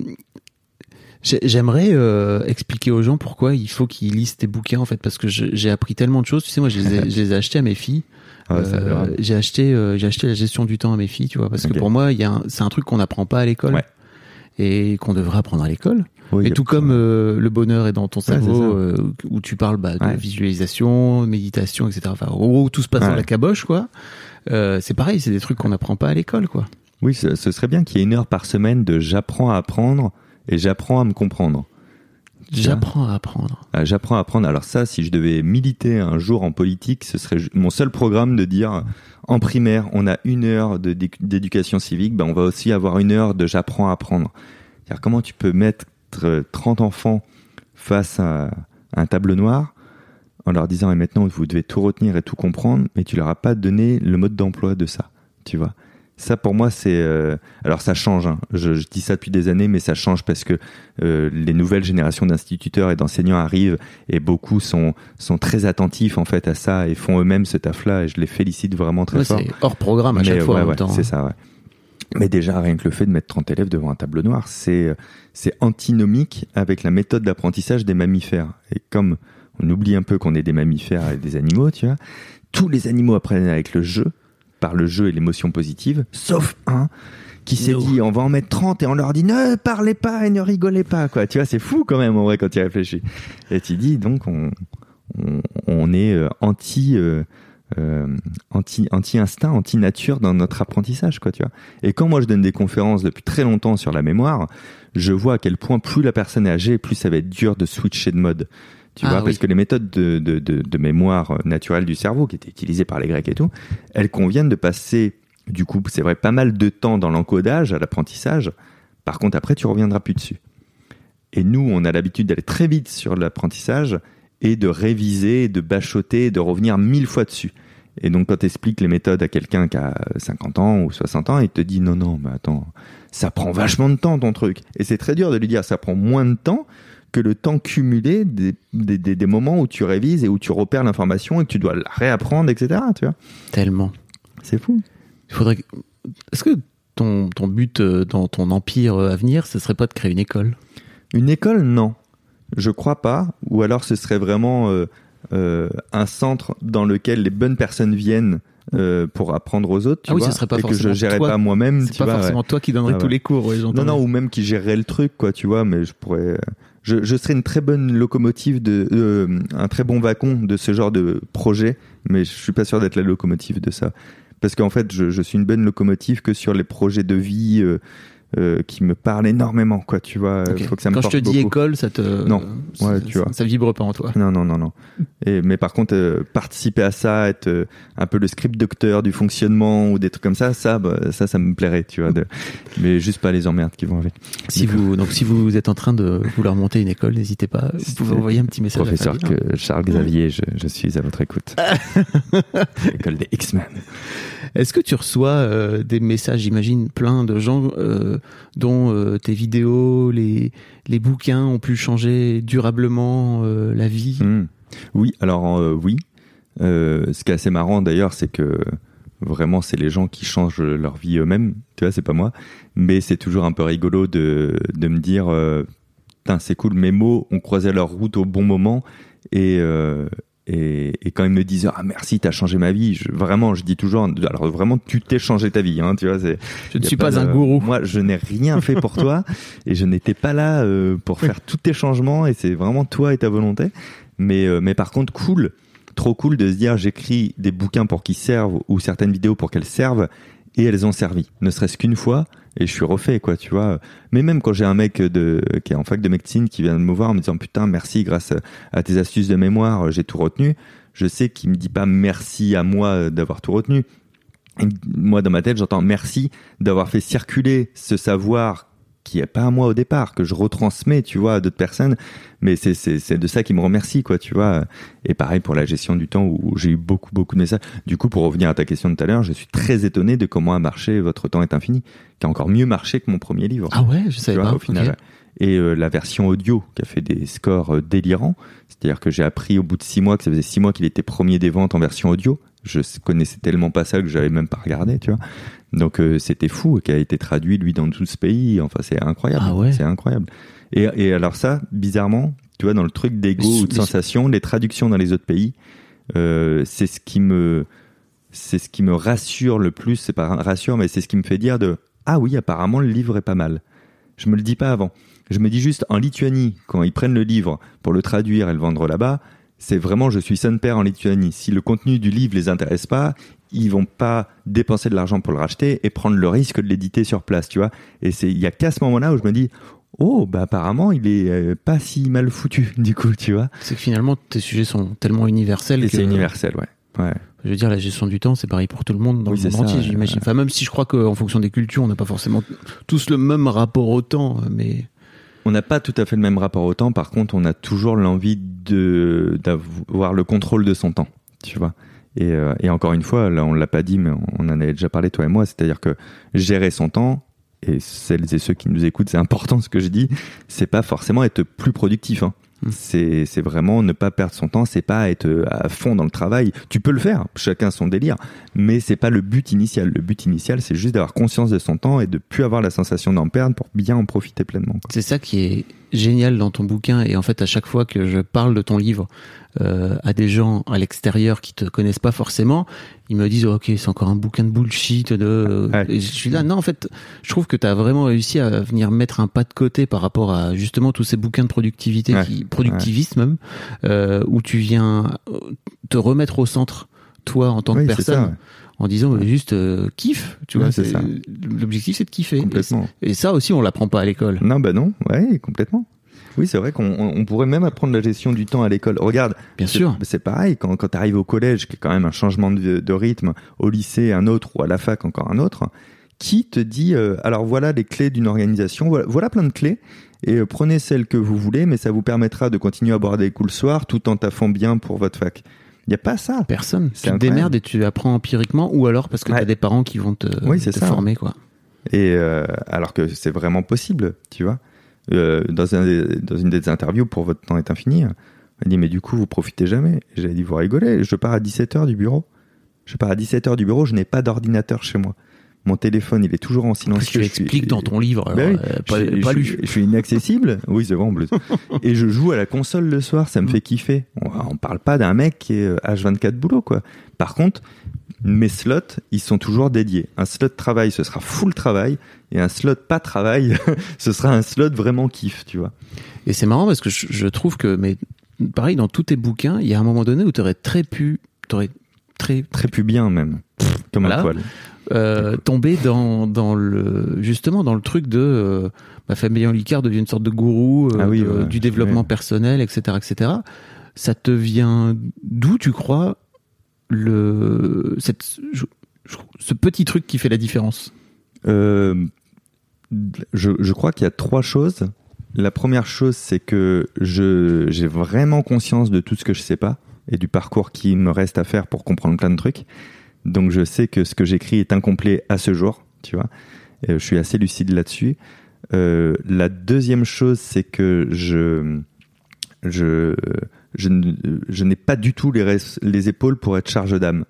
j'ai- J'aimerais euh, expliquer aux gens pourquoi il faut qu'ils lisent tes bouquins en fait parce que j'ai appris tellement de choses. Tu sais, moi, je les ai, je les ai achetés à mes filles. Ah, l'air- Euh, j'ai acheté, euh, j'ai acheté la gestion du temps à mes filles, tu vois, parce que pour moi, il y a c'est un truc qu'on n'apprend pas à l'école Ouais. Et qu'on devrait apprendre à l'école. Oui, et tout comme euh, le bonheur est dans ton cerveau, euh, où tu parles bah, de Ouais. visualisation, méditation, etc. Enfin, en gros, tout se passe dans Ouais. la caboche, quoi. Euh, c'est pareil, c'est des trucs qu'on n'apprend pas à l'école, quoi. Oui, ce, ce serait bien qu'il y ait une heure par semaine de j'apprends à apprendre et j'apprends à me comprendre. J'apprends à apprendre. Euh, J'apprends à apprendre. Alors ça, si je devais militer un jour en politique, ce serait mon seul programme de dire en primaire, on a une heure d'éducation civique, ben on va aussi avoir une heure de j'apprends à apprendre. Comment tu peux mettre euh, 30 enfants face à un tableau noir en leur disant et maintenant vous devez tout retenir et tout comprendre, mais tu leur as pas donné le mode d'emploi de ça, tu vois. Ça pour moi c'est euh, alors ça change. hein. Je, je dis ça depuis des années, mais ça change parce que euh, les nouvelles générations d'instituteurs et d'enseignants arrivent et beaucoup sont sont très attentifs en fait à ça et font eux-mêmes ce taf-là et je les félicite vraiment très Ouais, fort. c'est hors programme à Mais, chaque fois ouais, en même ouais, temps. hein. C'est ça, ouais. Mais déjà, rien que le fait de mettre 30 élèves devant un tableau noir, c'est, c'est antinomique avec la méthode d'apprentissage des mammifères. Et comme on oublie un peu qu'on est des mammifères et des animaux, tu vois, tous les animaux apprennent avec le jeu, par le jeu et l'émotion positive, sauf un qui s'est dit, on va en mettre 30 et on leur dit, ne parlez pas et ne rigolez pas, quoi. Tu vois, c'est fou quand même, en vrai, quand tu réfléchis. Et tu dis, donc, on, on, on est euh, anti, euh, euh, anti, anti-instinct, anti-nature dans notre apprentissage, quoi, tu vois. Et quand moi je donne des conférences depuis très longtemps sur la mémoire, je vois à quel point plus la personne est âgée, plus ça va être dur de switcher de mode. Tu Ah vois, oui. parce que les méthodes de, de, de, de mémoire naturelle du cerveau, qui étaient utilisées par les Grecs et tout, elles conviennent de passer, du coup, c'est vrai, pas mal de temps dans l'encodage, à l'apprentissage. Par contre, après, tu reviendras plus dessus. Et nous, on a l'habitude d'aller très vite sur l'apprentissage et de réviser, de bachoter, de revenir mille fois dessus. Et donc, quand tu expliques les méthodes à quelqu'un qui a 50 ans ou 60 ans, il te dit non, non, mais attends, ça prend vachement de temps ton truc. Et c'est très dur de lui dire ça prend moins de temps que le temps cumulé des, des, des, des moments où tu révises et où tu repères l'information et que tu dois la réapprendre, etc. Tu vois Tellement. C'est fou. Il faudrait. que- Est-ce que ton, ton but euh, dans ton empire euh, à venir, ce serait pas de créer une école? Une école, non. Je crois pas. Ou alors ce serait vraiment euh, euh, un centre dans lequel les bonnes personnes viennent euh, pour apprendre aux autres, tu Ah oui, vois, ce serait pas et que je gérais toi- pas moi-même, C'est pas vois. ouais. forcément toi qui donnerais Ah tous ouais. les cours, ouais. Non, non, ou même qui gérerait le truc, quoi, tu vois, mais je pourrais. Je, je serais une très bonne locomotive de. euh, un très bon vacon de ce genre de projet, mais je suis pas sûr d'être la locomotive de ça. Parce qu'en fait, je, je suis une bonne locomotive que sur les projets de vie euh, euh, qui me parlent énormément, quoi, tu vois. Ok. Faut que ça me Quand je te dis beaucoup. école, ça te. Non. Ouais, tu ça, vois. ça vibre pas en toi. Non, non, non, non. Et, mais par contre, euh, participer à ça, être euh, un peu le script docteur du fonctionnement ou des trucs comme ça, ça, bah, ça, ça me plairait, tu vois. de- mais juste pas les emmerdes qui vont avec. Si vous, donc, si vous êtes en train de vouloir monter une école, n'hésitez pas. Vous pouvez envoyer un petit message Professeur à Charles Xavier, je, je suis à votre écoute. École des X-Men. Est-ce que tu reçois euh, des messages, j'imagine, plein de gens euh, dont euh, tes vidéos, les, les bouquins ont pu changer durablement la vie? Hmm. Oui, alors oui. Ce qui est assez marrant d'ailleurs, c'est que vraiment, c'est les gens qui changent leur vie eux-mêmes. Tu vois, c'est pas moi. Mais c'est toujours un peu rigolo de, de me dire, Putain, c'est cool, mes mots ont croisé leur route au bon moment. Et, et, et quand ils me disent, ah merci, t'as changé ma vie, je, vraiment, je dis toujours, alors vraiment, tu t'es changé ta vie. Hein, tu vois, c'est, Je ne suis pas, un gourou. Moi, je n'ai rien fait pour toi et je n'étais pas là euh, pour faire tous tes changements et c'est vraiment toi et ta volonté. Mais, euh, mais par contre, cool, trop cool de se dire j'écris des bouquins pour qu'ils servent ou certaines vidéos pour qu'elles servent et elles ont servi, ne serait-ce qu'une fois et je suis refait quoi, tu vois. Mais même quand j'ai un mec de qui est en fac de médecine qui vient de me voir en me disant putain merci grâce à tes astuces de mémoire j'ai tout retenu, je sais qu'il me dit pas merci à moi d'avoir tout retenu. Et moi dans ma tête j'entends merci d'avoir fait circuler ce savoir qui est pas à moi au départ que je retransmets tu vois à d'autres personnes mais c'est c'est c'est de ça qui me remercie quoi tu vois et pareil pour la gestion du temps où j'ai eu beaucoup beaucoup de messages du coup pour revenir à ta question de tout à l'heure je suis très étonné de comment a marché votre temps est infini qui a encore mieux marché que mon premier livre Ah ouais, je savais vois, pas. au final. Et euh, la version audio qui a fait des scores euh, délirants, c'est-à-dire que j'ai appris au bout de six mois que ça faisait six mois qu'il était premier des ventes en version audio. Je connaissais tellement pas ça que j'avais même pas regardé, tu vois. Donc euh, c'était fou, qui a été traduit lui dans 12 pays. Enfin c'est incroyable, Ah ouais. c'est incroyable. Et, et alors ça, bizarrement, tu vois, dans le truc d'ego ou de sensation, les traductions dans les autres pays, euh, c'est ce qui me c'est ce qui me rassure le plus. C'est pas rassure, mais c'est ce qui me fait dire de ah oui, apparemment le livre est pas mal. Je me le dis pas avant. Je me dis juste en Lituanie, quand ils prennent le livre pour le traduire et le vendre là-bas, c'est vraiment je suis son père en Lituanie. Si le contenu du livre les intéresse pas, ils vont pas dépenser de l'argent pour le racheter et prendre le risque de l'éditer sur place, tu vois. Et c'est il y a qu'à ce moment-là où je me dis oh bah apparemment il est euh, pas si mal foutu du coup, tu vois. C'est que finalement, tes sujets sont tellement universels Et que. c'est universel, ouais. Ouais. Je veux dire, la gestion du temps, c'est pareil pour tout le monde dans Oui, le monde ça, entier, ouais. j'imagine. Enfin, même si je crois qu'en fonction des cultures, on n'a pas forcément tous le même rapport au temps, mais. On n'a pas tout à fait le même rapport au temps. Par contre, on a toujours l'envie de d'avoir le contrôle de son temps, tu vois. Et, euh, et encore une fois, là, on l'a pas dit, mais on en avait déjà parlé toi et moi. C'est-à-dire que gérer son temps et celles et ceux qui nous écoutent, c'est important ce que je dis. C'est pas forcément être plus productif. Hein. Mm. C'est vraiment ne pas perdre son temps. C'est pas être à fond dans le travail. Tu peux le faire, chacun son délire, mais c'est pas le but initial. Le but initial, c'est juste d'avoir conscience de son temps et de plus avoir la sensation d'en perdre pour bien en profiter pleinement. C'est ça qui est génial dans ton bouquin. Et en fait, à chaque fois que je parle de ton livre euh, à des gens à l'extérieur qui te connaissent pas forcément, ils me disent ok, c'est encore un bouquin de bullshit. De... Ouais. Et je suis là, non, en fait, je trouve que tu as vraiment réussi à venir mettre un pas de côté par rapport à justement tous ces bouquins de productivité, Ouais. qui, productivisme même, euh, où tu viens euh, te remettre au centre, toi en tant Oui, que ça, personne. En disant juste euh, kiffe, tu vois. c'est. L'objectif c'est de kiffer. Et, et ça aussi on l'apprend pas à l'école. Non, bah non, ouais, complètement. Oui, c'est vrai qu'on on- on pourrait même apprendre la gestion du temps à l'école. Regarde, Bien c'est- sûr. c'est pareil quand, quand tu arrives au collège, qui est quand même un changement de, de rythme, au lycée un autre ou à la fac encore un autre. Qui te dit euh, alors voilà les clés d'une organisation, voilà, voilà plein de clés et euh, prenez celles que vous voulez, mais ça vous permettra de continuer à boire des coups le soir tout en taffant bien pour votre fac. Il y a pas ça. Personne. Tu te démerdes et tu apprends empiriquement ou alors parce que Ouais. tu as des parents qui vont te, Oui, c'est te ça. former. quoi. Et euh, alors que c'est vraiment possible, tu vois. Euh, dans, un des- dans une des interviews pour Votre temps est infini, elle dit Mais du coup, vous profitez jamais. J'avais dit Vous rigolez, je pars à 17h du bureau. Je pars à 17h du bureau, je n'ai pas d'ordinateur chez moi. Mon téléphone, il est toujours en silencieux. tu Je suis- expliques dans ton livre, alors, Bah oui. euh, pas, je, pas lu. je suis inaccessible. Oui, c'est plus. Et je joue à la console le soir, ça me Mm. fait kiffer. On, on parle pas d'un mec qui est euh, H24 boulot, quoi. Par contre, mes slots, ils sont toujours dédiés. Un slot travail, ce sera full travail. Et un slot pas travail, ce sera un slot vraiment kiff, tu vois. Et c'est marrant parce que je, je trouve que, mais pareil, dans tous tes bouquins, il y a un moment donné où tu aurais très pu, t'aurais très Très pubien même. Comme Voilà. un poil. euh, tombé dans, dans le, justement dans le truc de euh, bah, Fabien Olicard devient une sorte de gourou euh, Ah oui, de- ouais, du développement ouais. personnel, etc., etc. Ça te vient d'où, tu crois, le, cette, ce petit truc qui fait la différence Euh, je, je crois qu'il y a trois choses. La première chose, c'est que j'ai vraiment conscience de tout ce que je sais pas et du parcours qui me reste à faire pour comprendre plein de trucs. Donc je sais que ce que j'écris est incomplet à ce jour, tu vois. Et je suis assez lucide là-dessus. Euh, la deuxième chose, c'est que je je je, n'ai pas du tout les, épaules pour être charge d'âme.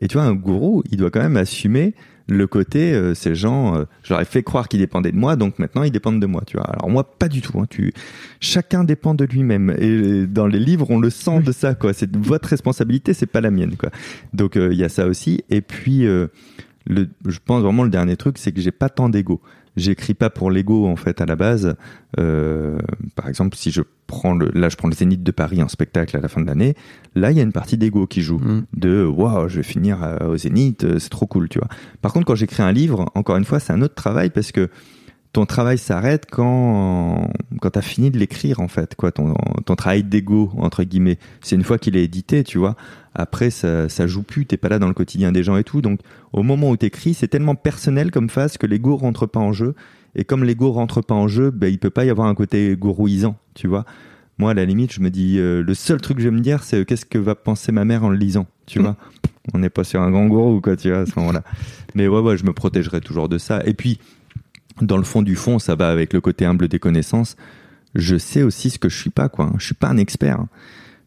Et tu vois, un gourou, il doit quand même assumer le côté, euh, ces gens, euh, je leur ai fait croire qu'ils dépendaient de moi, donc maintenant ils dépendent de moi, tu vois. Alors moi, pas du tout. Hein, tu, chacun dépend de lui-même. Et dans les livres, on le sent de ça, quoi. C'est votre responsabilité, c'est pas la mienne, quoi. Donc euh, il y a ça aussi. Et puis, euh, le, je pense vraiment le dernier truc, c'est que j'ai pas tant d'ego. J'écris pas pour l'ego en fait à la base. Euh, par exemple, si je prends le, là, je prends le Zénith de Paris en spectacle à la fin de l'année. Là, il y a une partie d'ego qui joue Mm. de waouh, je vais finir euh, au Zénith, euh, c'est trop cool, tu vois. Par contre, quand j'écris un livre, encore une fois, c'est un autre travail parce que ton travail s'arrête quand quand t'as fini de l'écrire en fait, quoi. Ton ton travail d'ego entre guillemets, c'est une fois qu'il est édité, tu vois. Après, ça ça joue plus, t'es pas là dans le quotidien des gens et tout. Donc, au moment où t'écris, c'est tellement personnel comme phase que l'ego rentre pas en jeu. Et comme l'ego rentre pas en jeu, ben il peut pas y avoir un côté gorouisant, tu vois. Moi, à la limite, je me dis, euh, le seul truc que je vais me dire, c'est euh, qu'est-ce que va penser ma mère en le lisant, tu Mm. vois. On n'est pas sur un grand gourou, quoi, tu vois, à ce moment-là. Mais ouais, ouais, je me protégerai toujours de ça. Et puis, dans le fond du fond, ça va avec le côté humble des connaissances. Je sais aussi ce que je suis pas, quoi. Je suis pas un expert.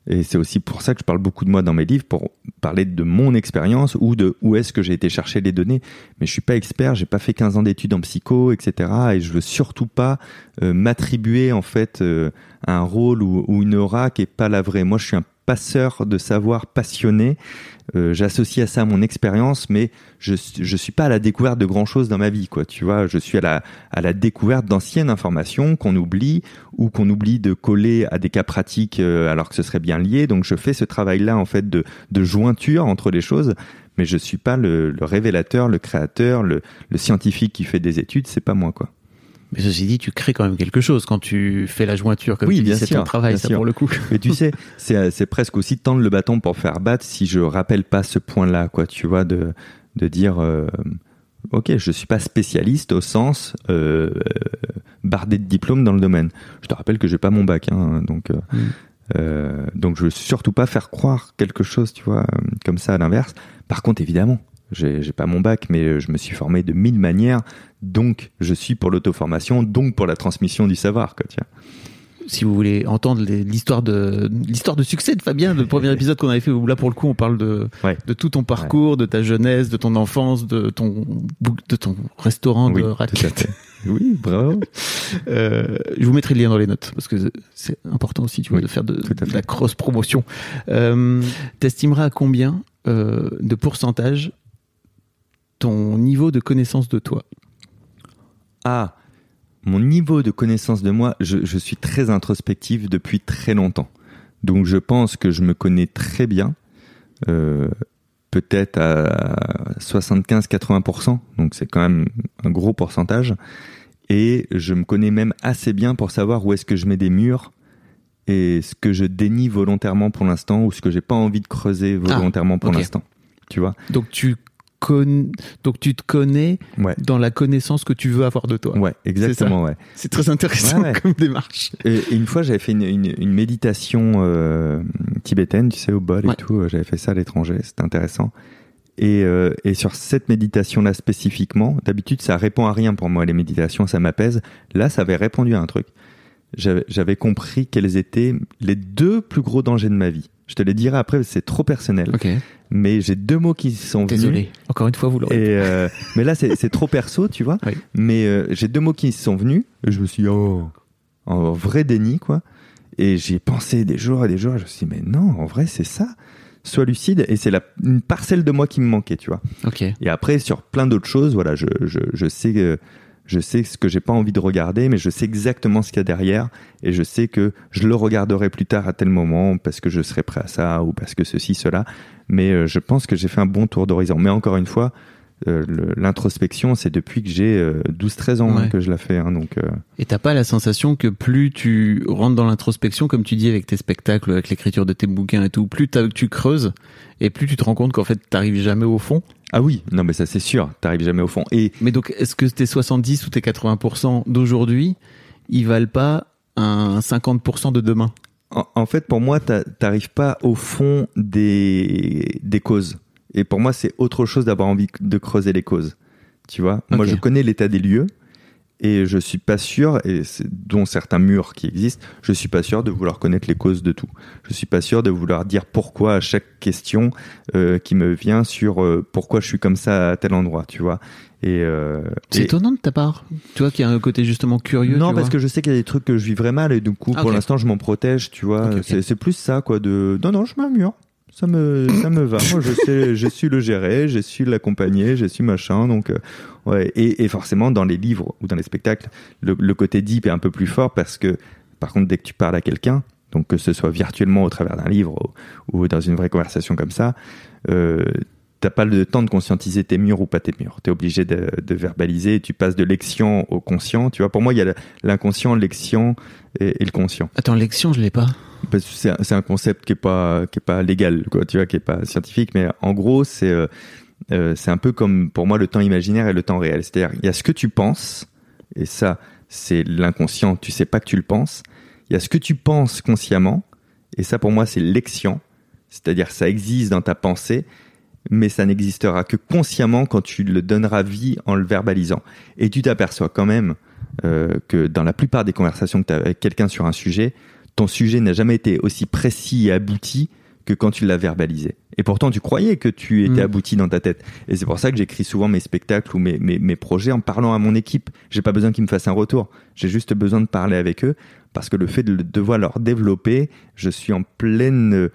Et c'est aussi pour ça que je parle beaucoup de moi dans mes livres, pour parler de mon expérience ou de où est-ce que j'ai été chercher les données. Mais je suis pas expert, j'ai pas fait 15 ans d'études en psycho, etc. Et je veux surtout pas euh, m'attribuer en fait euh, un rôle ou, une aura qui est pas la vraie. Moi, je suis un passeur de savoir passionné. Euh, J'associe à ça mon expérience, mais je je suis pas à la découverte de grand chose dans ma vie, quoi. Tu vois, je suis à la découverte d'anciennes informations qu'on oublie ou qu'on oublie de coller à des cas pratiques euh, alors que ce serait bien lié. Donc, je fais ce travail-là en fait de jointure entre les choses. Mais je suis pas le, le révélateur, le créateur, le, le scientifique qui fait des études, c'est pas moi quoi. Mais ceci dit, tu crées quand même quelque chose quand tu fais la jointure, comme Oui, tu dis, bien c'est ton travail, bien ça sûr. pour le coup. Mais tu sais, c'est presque aussi tendre le bâton pour faire battre si je rappelle pas ce point-là, quoi. Tu vois, de de dire, euh, ok, je suis pas spécialiste au sens euh, euh, bardé de diplômes dans le domaine. Je te rappelle que j'ai pas mon bac, hein, donc. euh, Mm. euh, donc je veux surtout pas faire croire quelque chose, tu vois, comme ça à l'inverse. Par contre, évidemment, j'ai pas mon bac, mais je me suis formé de mille manières, donc je suis pour l'auto-formation, donc pour la transmission du savoir, quoi, vois. si vous voulez entendre l'histoire de l'histoire de succès de Fabien, le premier épisode qu'on avait fait où là pour le coup on parle de Ouais. de tout ton parcours, de ta jeunesse, de ton enfance, de ton de ton restaurant Oui, de raclette. Oui, bravo. Euh, je vous mettrai le lien dans les notes parce que c'est important aussi, tu vois, Oui, de faire de, la cross promotion. Euh, T'estimeras à combien euh, de pourcentage ton niveau de connaissance de toi Ah, mon niveau de connaissance de moi, je, je suis très introspectif depuis très longtemps. Donc je pense que je me connais très bien, euh, peut-être à 75-80%, donc c'est quand même un gros pourcentage. Et je me connais même assez bien pour savoir où est-ce que je mets des murs et ce que je dénie volontairement pour l'instant ou ce que j'ai pas envie de creuser volontairement pour l'instant. Tu vois Donc tu con... donc tu te connais Ouais. dans la connaissance que tu veux avoir de toi. Ouais, exactement, ouais. C'est très intéressant Ouais, ouais. comme démarche. Et, et une fois, j'avais fait une, une, une méditation euh, tibétaine, tu sais, au bol et tout. J'avais fait ça à l'étranger, c'était intéressant. Et, euh, et sur cette méditation-là spécifiquement, d'habitude, ça répond à rien pour moi, les méditations, ça m'apaise. Là, ça avait répondu à un truc. J'avais compris quels étaient les deux plus gros dangers de ma vie. Je te les dirai après, c'est trop personnel. Ok. Mais j'ai deux mots qui sont venus. Désolé. Encore une fois, vous l'aurez. Et euh, mais là, c'est trop perso, tu vois. Oui. Mais euh, j'ai deux mots qui sont venus. Et je me suis dit, oh, en vrai déni, quoi. Et j'ai pensé des jours et des jours. Et je me suis dit, mais non, en vrai, c'est ça. Sois lucide. Et c'est la une parcelle de moi qui me manquait, tu vois. Ok. Et après, sur plein d'autres choses, voilà, je, je, je sais que je sais ce que j'ai pas envie de regarder, mais je sais exactement ce qu'il y a derrière, et je sais que je le regarderai plus tard à tel moment parce que je serai prêt à ça ou parce que ceci, cela. Mais euh, je pense que j'ai fait un bon tour d'horizon. Mais encore une fois, euh, l'introspection, c'est depuis que j'ai euh, 12-13 ans hein, que je la fais. Hein, donc, euh, Et t'as pas la sensation que plus tu rentres dans l'introspection, comme tu dis avec tes spectacles, avec l'écriture de tes bouquins et tout, plus tu creuses et plus tu te rends compte qu'en fait t'arrives jamais au fond? Ah oui, non, mais ça c'est sûr. T'arrives jamais au fond. Et Mais donc, est-ce que tes 70 ou tes 80% d'aujourd'hui, ils valent pas un 50% de demain? En, en fait, pour moi, t'a- t'arrives pas au fond des, des causes. Et pour moi, c'est autre chose d'avoir envie de creuser les causes. Tu vois? Moi, je connais l'état des lieux et je suis pas sûr, et c'est dont certains murs qui existent, je suis pas sûr de vouloir connaître les causes de tout. Je suis pas sûr de vouloir dire pourquoi à chaque question euh, qui me vient sur euh, pourquoi je suis comme ça à tel endroit, tu vois Et, euh, C'est et- étonnant de ta part. Tu vois qu'il y a un côté justement curieux. non, tu parce vois. que je sais qu'il y a des trucs que je vivrais mal et du coup, Ah, pour l'instant, je m'en protège, tu vois. C'est, plus ça, quoi. De non, non, je m'ammure. Ça me, ça me va. Moi, je sais, je suis le gérer, je suis l'accompagner, je suis machin. Donc, euh, ouais. Et, et forcément, dans les livres ou dans les spectacles, le, le côté deep est un peu plus fort parce que, par contre, dès que tu parles à quelqu'un, donc que ce soit virtuellement au travers d'un livre ou, ou dans une vraie conversation comme ça, euh, t'as pas le temps de conscientiser tes murs ou pas tes murs. T'es obligé de, de verbaliser. Tu passes de l'excient au conscient. Tu vois, pour moi, il y a l'inconscient, l'excient et, et le conscient. Attends, l'élection, je l'ai pas. Un, c'est un concept qui est pas qui est pas légal, quoi. Tu vois, qui est pas scientifique, mais en gros, c'est euh, euh, c'est un peu comme pour moi le temps imaginaire et le temps réel. C'est-à-dire, il y a ce que tu penses, et ça, c'est l'inconscient. Tu sais pas que tu le penses. Il y a ce que tu penses consciemment, et ça, pour moi, c'est l'excient. C'est-à-dire, ça existe dans ta pensée, mais ça n'existera que consciemment quand tu le donneras vie en le verbalisant. Et tu t'aperçois quand même euh, que dans la plupart des conversations que tu as avec quelqu'un sur un sujet, ton sujet n'a jamais été aussi précis et abouti que quand tu l'as verbalisé. Et pourtant, tu croyais que tu étais Mm. abouti dans ta tête. Et c'est pour ça que j'écris souvent mes spectacles ou mes, mes, mes projets en parlant à mon équipe. J'ai pas besoin qu'ils me fassent un retour. J'ai juste besoin de parler avec eux parce que le fait de devoir leur développer, je suis en pleine.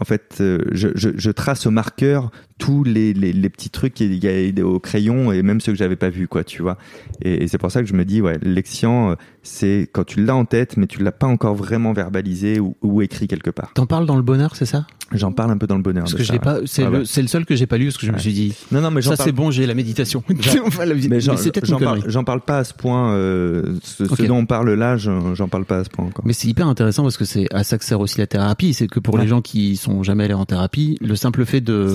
En fait, euh, je, je, je trace au marqueur tous les, les, les petits trucs qu'il y a au crayon et même ceux que j'avais pas vus, quoi, tu vois. Et, et c'est pour ça que je me dis, ouais, l'excient, euh, c'est quand tu l'as en tête, mais tu l'as pas encore vraiment verbalisé ou, ou écrit quelque part. T'en parles dans le bonheur, c'est ça? J'en parle un peu dans le bonheur. Parce que je l'ai pas. C'est Ouais, le, ouais. le seul que j'ai pas lu parce que je me suis dit. Non, non, mais Ça parle- c'est bon, j'ai la méditation. J'en- Enfin, la- Mais j'en parle, pas à ce point. euh, ce, ce dont on parle là, j'en j'en parle pas à ce point encore. Mais c'est hyper intéressant parce que c'est à ça que sert aussi la thérapie. C'est que pour Ouais. les gens qui sont jamais allés en thérapie, le simple fait de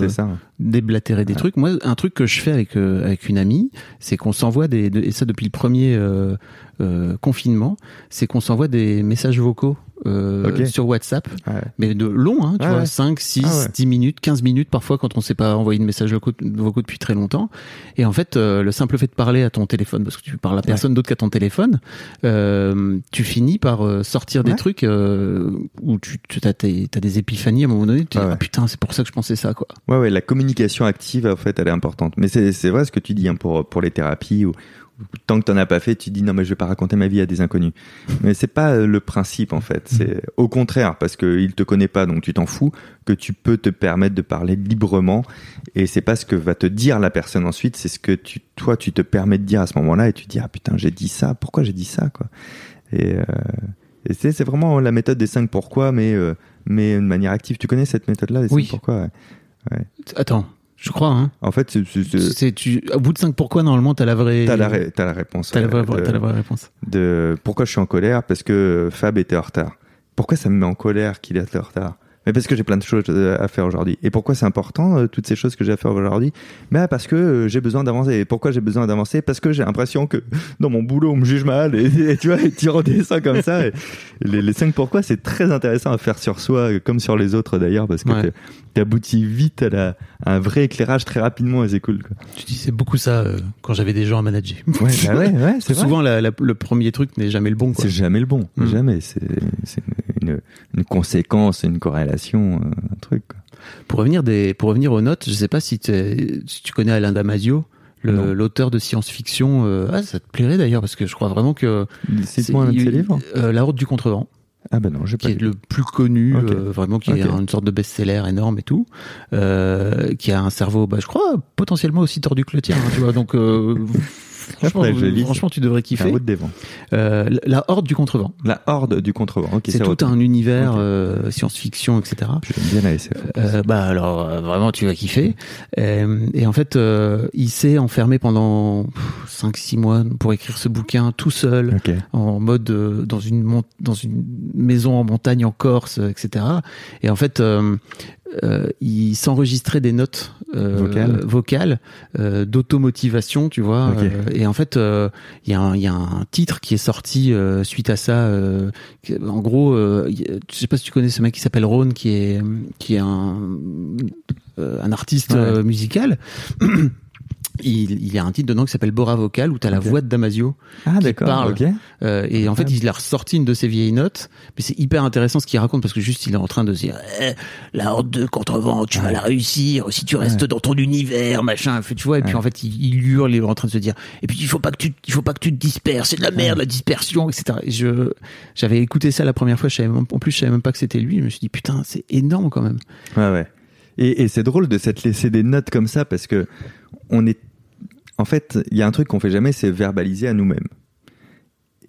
déblatérer des trucs. Moi, un truc que je fais avec euh, avec une amie, c'est qu'on s'envoie des de- et ça depuis le premier euh, euh, confinement, c'est qu'on s'envoie des messages vocaux euh, sur WhatsApp, Ouais. mais de longs, hein, tu Ouais, vois, ouais. 5, 6, Ah ouais. 10 minutes, 15 minutes parfois quand on sait pas envoyer de messages vocaux, depuis très longtemps. Et en fait, euh, le simple fait de parler à ton téléphone, parce que tu parles à personne d'autre qu'à ton téléphone, euh, tu finis par euh, sortir des trucs euh, où tu, tu as, des épiphanies à un moment donné, tu te dis, ah putain, c'est pour ça que je pensais ça, quoi. Ouais, ouais, la communication active, en fait, elle est importante. Mais c'est vrai ce que tu dis hein, pour, pour les thérapies. Ou tant que t'en as pas fait, tu dis non, mais je vais pas raconter ma vie à des inconnus. mais c'est pas euh, le principe, en fait. C'est au contraire, parce qu'il te connaît pas, donc tu t'en fous, que tu peux te permettre de parler librement. Et c'est pas ce que va te dire la personne ensuite, c'est ce que tu, toi, tu te permets de dire à ce moment-là. Et tu te dis, ah putain, j'ai dit ça, pourquoi j'ai dit ça, quoi? Et, euh, et c'est c'est vraiment la méthode des 5 pourquoi, mais, euh, mais de manière active. Tu connais cette méthode-là, des 5 Oui. pourquoi? Ouais. Attends, je crois, hein. En fait, c'est- tu au bout de 5 pourquoi normalement t'as la vraie T'as la, ré- t'as la réponse. t'as la vraie, de, t'as la vraie réponse. de pourquoi je suis en colère? Parce que Fab était en retard. Pourquoi ça me met en colère qu'il était en retard? Mais parce que j'ai plein de choses euh, à faire aujourd'hui. Et pourquoi c'est important, euh, toutes ces choses que j'ai à faire aujourd'hui? Mais parce que euh, j'ai besoin d'avancer. Et pourquoi j'ai besoin d'avancer? Parce que j'ai l'impression que dans mon boulot, on me juge mal. Et, et tu vois, tu redescends comme ça. Et les, les cinq pourquoi, c'est très intéressant à faire sur soi, comme sur les autres d'ailleurs, parce que Ouais. t'es- t'aboutis vite à, la, à un vrai éclairage très rapidement et c'est cool. Quoi. Tu disais beaucoup ça euh, quand j'avais des gens à manager. Ouais, bah ouais, ouais, c'est. Souvent la- la- le premier truc n'est jamais le bon. C'est jamais le bon, Mm. jamais. C'est c'est une, une, conséquence, une corrélation, euh, un truc. quoi. Pour revenir, des, pour revenir aux notes, je sais pas si, tu connais Alain Damasio, l'auteur de science-fiction. euh, ah, ça te plairait d'ailleurs, parce que je crois vraiment que. Cite-moi un de ses livres? euh, La Horde du Contrevent, Ah ben non, j'ai pas qui est lu. le plus connu, euh, vraiment, qui est Ok. une sorte de best-seller énorme et tout, qui a un cerveau, bah, je crois, potentiellement aussi tordu que le tien, hein, tu vois. Donc, franchement, Après, franchement, tu devrais kiffer. route des vents. Euh, la Horde du Contrevent. La horde du contrevent. Ok, C'est tout un univers euh, science-fiction, etc. J'aime bien la SF. Euh, bah alors euh, vraiment tu vas kiffer. Euh, et en fait euh, il s'est enfermé pendant 5-6 mois pour écrire ce bouquin tout seul Ok. en mode euh, dans une dans une maison en montagne en Corse, euh, etc. Et en fait, euh, il s'enregistrait des notes euh, Vocales. vocales euh, d'automotivation, tu vois. Ok. Euh, et en fait, euh, il y, a un- il y a un titre qui est sorti euh, suite à ça. euh, en gros, euh, je sais pas si tu connais ce mec qui s'appelle Ron, qui est qui est un euh, un artiste Ouais. musical. Il, il y a un titre dedans qui s'appelle Bora Vocal où tu as la voix de Damasio Ah qui parle. Euh, et en fait, il a ressorti une de ses vieilles notes, mais c'est hyper intéressant ce qu'il raconte parce que juste il est en train de se dire Eh, la horde de contrevent, tu vas la réussir si tu restes dans ton univers, machin. Fait, Tu vois, et puis Ouais. en fait, il, il hurle, il est en train de se dire et puis il faut pas que tu, il faut pas que tu te disperses, c'est de la merde la dispersion, etc. Et je, j'avais écouté ça la première fois, je savais même, en plus je savais même pas que c'était lui. Je me suis dit putain, c'est énorme quand même. Ouais, ouais. Et, et c'est drôle de s'être laissé des notes comme ça parce que on est. En fait, il y a un truc qu'on fait jamais, c'est verbaliser à nous-mêmes.